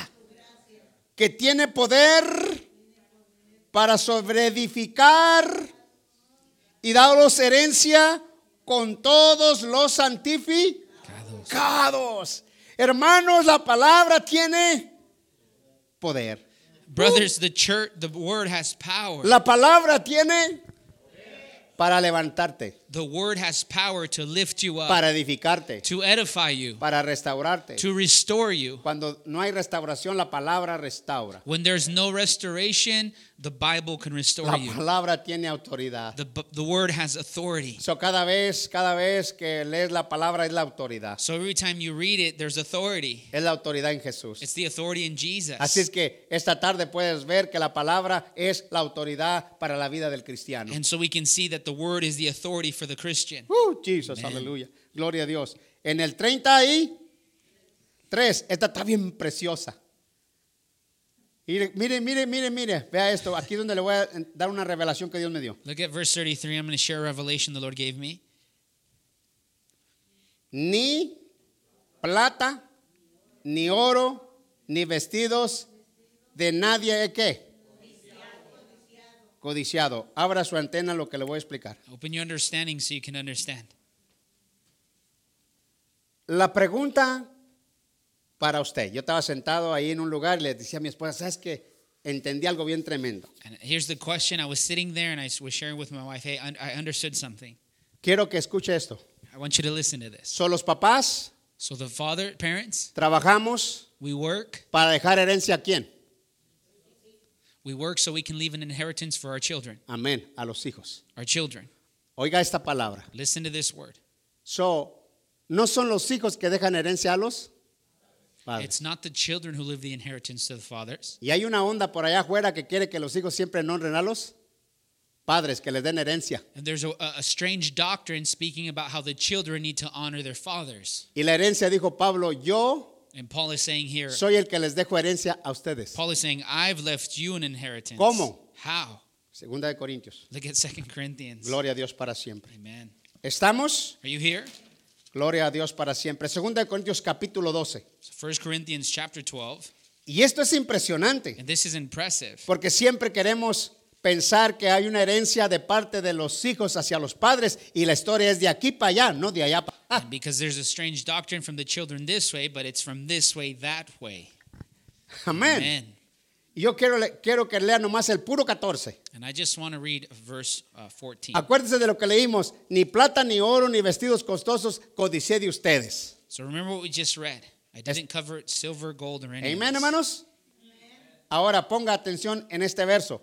que tiene poder para sobreedificar y daros herencia con todos los santificados. Hermanos, la palabra tiene poder. brothers, the church, the word has power. La palabra tiene para levantarte, The word has power to lift you up, para edificarte, to edify you, para restaurarte. to restore you. Cuando no hay restauración, la palabra restaura. When there's no restoration, the Bible can restore La you. palabra tiene autoridad. The, the word has authority. So, cada vez, cada vez que lees la palabra es la autoridad. So every time you read it, there's authority. Es la autoridad en Jesús. It's the authority in Jesus. Así es que esta tarde puedes ver que la palabra es la autoridad para la vida del cristiano. And so we can see that the word is the authority for the Christian. Uh, Jesus, aleluya. Gloria a Dios. En el 33, esta está bien preciosa. Mire, mire, mire, mire. Vea esto. Aquí es donde le voy a dar una revelación que Dios me dio. Look at verse 33. I'm going to share a revelation the Lord gave me. Ni plata, ni oro, ni vestidos de nadie. ¿eh, ¿Qué? Codiciado. Abra su antena lo que le voy a explicar. Open your understanding so you can understand. La pregunta para usted. Yo estaba sentado ahí en un lugar y le decía a mi esposa, ¿sabes qué? Entendí algo bien tremendo. And here's the question. I was sitting there and I was sharing with my wife, hey, I understood something. Quiero que escuche esto. I want you to listen to this. So, los papás So the father, parents, trabajamos we work. para dejar herencia a quién? We work so we can leave an inheritance for our children. Amén, a los hijos. Our children. Oiga esta palabra. Listen to this word. So, no son los hijos que dejan herencia a los padres. It's not the children who leave the inheritance to the fathers. Y hay una onda por allá afuera que quiere que los hijos siempre honren a los padres, que les den herencia. And there's a, a strange doctrine speaking about how the children need to honor their fathers. Y la herencia, dijo Pablo, yo And Paul is saying here, soy el que les dejo herencia a ustedes. Paul is saying, I've left you an inheritance. ¿Cómo? How? Segunda de Corintios. Look at 2 Corinthians. Gloria a Dios para siempre. Amen. ¿Estamos? Are you here? Gloria a Dios para siempre. Segunda de Corintios capítulo 12. So 1 Corinthians chapter 12. Y esto es impresionante, And this is impressive. porque siempre queremos pensar que hay una herencia de parte de los hijos hacia los padres y la historia es de aquí para allá, no de allá para acá. Because there's a strange doctrine from the children this way, but it's from this way, that way. Amén. Amen. Yo quiero, quiero que lea nomás el puro 14. And I just want to read verse uh, 14. Acuérdense de lo que leímos, ni plata, ni oro, ni vestidos costosos codicié de ustedes. So remember what we just read. I didn't cover silver, gold, or anything. Amén, hermanos. Ahora ponga atención en este verso.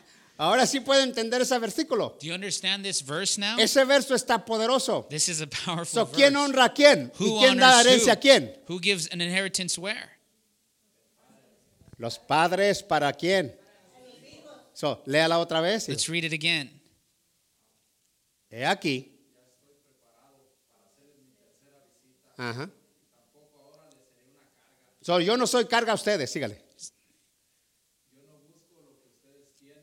Ahora sí puede entender ese versículo. Do you understand this verse now? Ese verso está poderoso. This is a powerful So, verse. ¿Quién honra a quién? ¿Y Who quién da herencia who? a quién? Who gives an inheritance where? Los padres para quién. So, léala otra vez. Let's read it again. He aquí. Ajá. So, yo no soy carga a ustedes, sígale.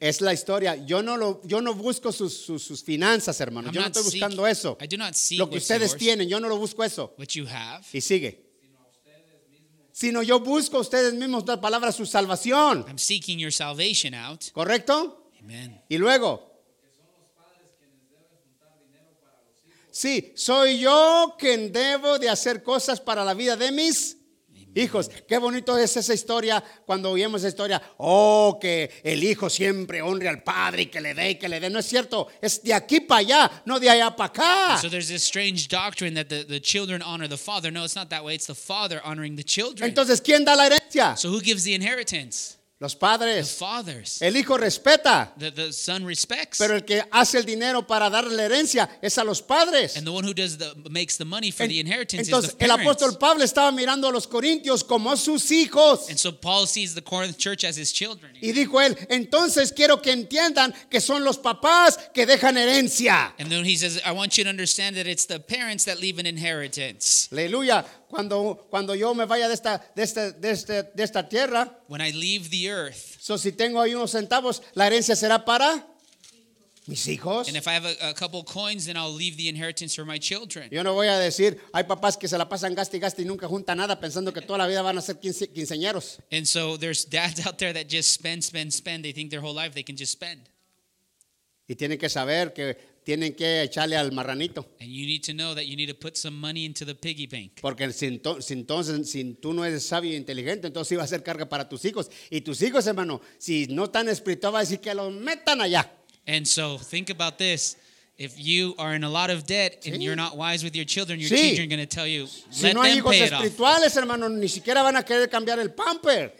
Es la historia. Yo no, lo, yo no busco sus, sus, sus finanzas, hermano. I'm Yo no estoy seek- buscando eso. I do not seek Lo que ustedes yours, tienen, yo no lo busco eso. what you have. Y sigue. Sino yo busco a ustedes mismos la palabra su salvación. I'm seeking your salvation out. ¿Correcto? Amen. Y luego. Sí, soy yo quien debo de hacer cosas para la vida de mis hijos. Qué bonito es esa historia cuando oímos esa historia. Oh, que el hijo siempre honre al padre y que le dé y que le dé. No es cierto, es de aquí para allá, no de allá para acá. So there's this strange doctrine that the, the children honor the father. No, it's not that way. It's the father honoring the children. Entonces, ¿quién da la herencia? So who gives the inheritance? Los The padres. fathers. El hijo respeta, The, the son respects. pero el que hace el dinero para darle la herencia es a los padres. And the one who does the makes the money for En- the inheritance Entonces, is the el parents. apóstol Pablo estaba mirando a los corintios como sus hijos. And so Paul sees the Corinth church as his children. Y dijo él, entonces quiero que entiendan que son los papás que dejan herencia. And then he says, I want you to understand that it's the parents that leave an inheritance. Aleluya. Cuando, cuando yo me vaya de esta, de, este- de, este- de esta tierra, When I leave the earth, so si tengo ahí unos centavos, la herencia será para mis hijos. and if I have a, a couple coins, then I'll leave the inheritance for my children. Yo no voy a decir, hay papás que se la pasan gaste y gaste y nunca juntan nada pensando que toda la vida van a ser quince- quinceañeros. And so there's dads out there that just spend, spend, spend. They think their whole life they can just spend. Y tienen que saber que tienen que echarle al marranito. And you need to know that you need to put some money into the piggy bank. Porque si, ento- si entonces, si tú no eres sabio e inteligente, entonces iba a ser carga para tus hijos. Y tus hijos, hermano, si no están espirituales, va a decir que los metan allá. And so think about this. If you are in a lot of debt and Sí. you're not wise with your children, your Sí. children are going to tell you, Si let no hay them hijos pay it off. espirituales, hermano, ni siquiera van a querer cambiar el pamper.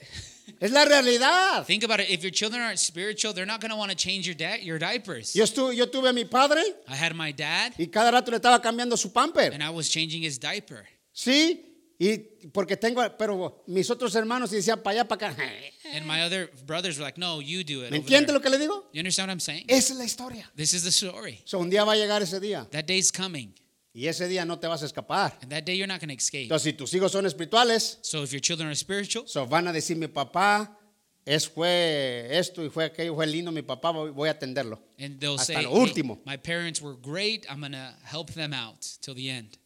Es la realidad. Think about it. If your children aren't spiritual, they're not going to want to change your da- your diapers. Yo, estuve, yo tuve a mi padre I had my dad, y cada rato le estaba cambiando su pamper. and I was changing his diaper. Sí, y porque tengo, pero mis otros hermanos decían para allá, para acá. And my other brothers were like, "No, you do it." ¿Me entiende lo que le digo? You understand what I'm saying? Esa es la historia. This is the story. So, un día va a llegar ese día That day's coming, y ese día no te vas a escapar. and that day you're not going to escape. Entonces, si tus hijos son espirituales, So if your children are spiritual, so van a decir, mi papá es, fue esto y fue aquello, fue lindo, mi papá, voy, a atenderlo. and they'll Hasta say, lo "Hey, último. "My parents were great. I'm going to help them out till the end."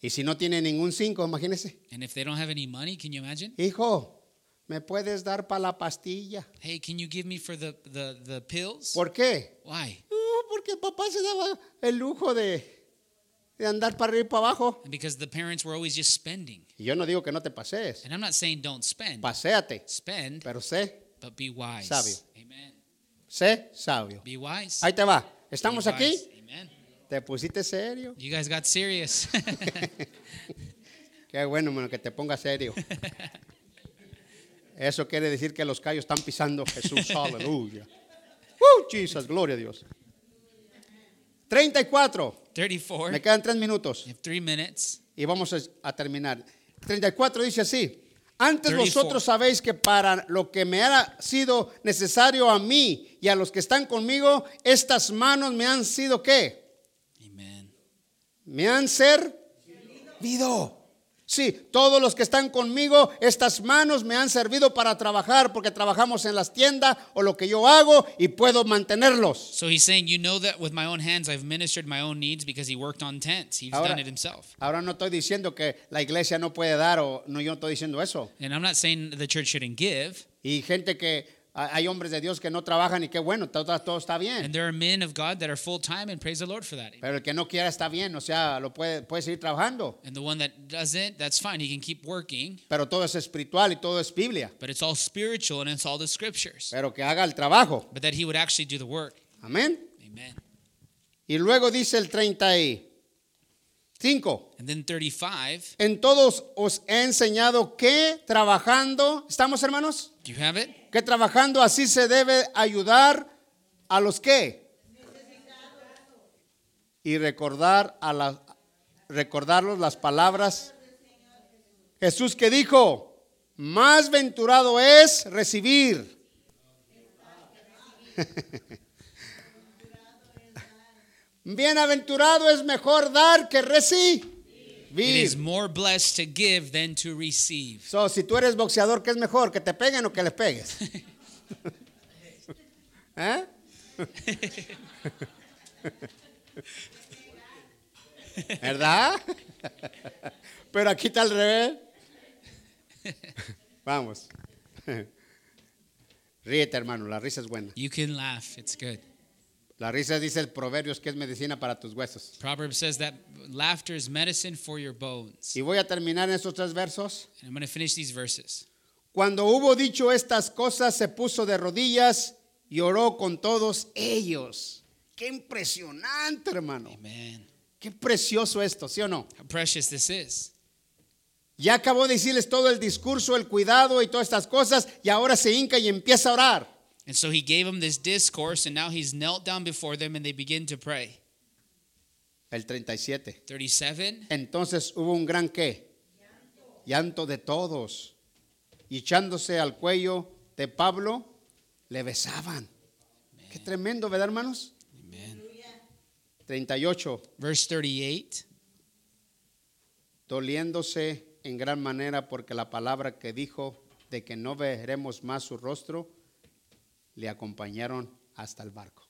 Y si no tiene ningún cinco, imagínese, And if they don't have any money, can you imagine? hijo, ¿me puedes dar para la pastilla? Hey, can you give me for the the, the pills? ¿Por qué? Why? No, porque papá se daba el lujo de, de andar para arriba y para abajo. And because the parents were always just spending. Y yo no digo que no te pasees, And I'm not saying don't spend. paséate, Spend, pero sé, but be wise. Sabio. Amen. sé sabio. Be wise. Ahí te va. ¿Estamos aquí? Amen. ¿Te pusiste serio? You guys got serious. Qué bueno, hermano, que te pongas serio. Eso quiere decir que los callos están pisando Jesús. Aleluya. Uh, Jesus, gloria a Dios. 34. 34. Me quedan tres minutos You have three minutes. y vamos a, a terminar. 34 dice así. Antes 34. vosotros sabéis que para lo que me ha sido necesario a mí y a los que están conmigo, estas manos me han sido qué? Amen. Me han servido. Sí, todos los que están conmigo, estas manos me han servido para trabajar porque trabajamos en las tiendas o lo que yo hago y puedo mantenerlos. So he's saying, You know that with my own hands I've ministered my own needs because he worked on tents. He's Ahora- done it himself. Ahora no estoy diciendo que la iglesia no puede dar o no, yo no estoy diciendo eso. And I'm not saying the church shouldn't give. Y gente que hay hombres de Dios que no trabajan y qué bueno, todo, todo está bien. And there are men of God that are full time and praise the Lord for that. Pero el que no quiera está bien, o sea, lo puede, puede seguir trabajando. And the one that doesn't, that's fine. He can keep working. Pero todo es espiritual y todo es Biblia. But it's all spiritual and it's all the scriptures. Pero que haga el trabajo. But that he would actually do the work. Amén. Amen. Y luego dice el 30 ahí. 5. En todos os he enseñado que trabajando, ¿estamos hermanos? Do You have it? Que trabajando así se debe ayudar a los que y recordar a la, recordarlos las palabras Jesús que dijo, más venturado es recibir. Bienaventurado es mejor dar que recibir. It is more blessed to give than to receive. So, si tú eres boxeador, ¿qué es mejor? ¿Que te peguen o que les pegues? ¿Eh? ¿Verdad? Pero aquí está al revés. Vamos. Ríete, hermano, la risa es buena. You can laugh, it's good. La risa dice el Proverbios que es medicina para tus huesos. Proverbs says that laughter is medicine for your bones. Y voy a terminar en estos tres versos. And I'm going to finish these verses. Cuando hubo dicho estas cosas, se puso de rodillas y oró con todos ellos. Qué impresionante, hermano. Amen. Qué precioso esto, ¿sí o no? How precious this is. Ya acabó de decirles todo el discurso, el cuidado y todas estas cosas, y ahora se hinca y empieza a orar. And so he gave them this discourse, and now he's knelt down before them and they begin to pray. El 37. 37. Entonces hubo un gran qué? Llanto de todos. Y echándose al cuello de Pablo, le besaban. Qué tremendo, ¿verdad, hermanos? Amen. 38. Verse 38. doliéndose en gran manera porque la palabra que dijo de que no veremos más su rostro, le acompañaron hasta el barco.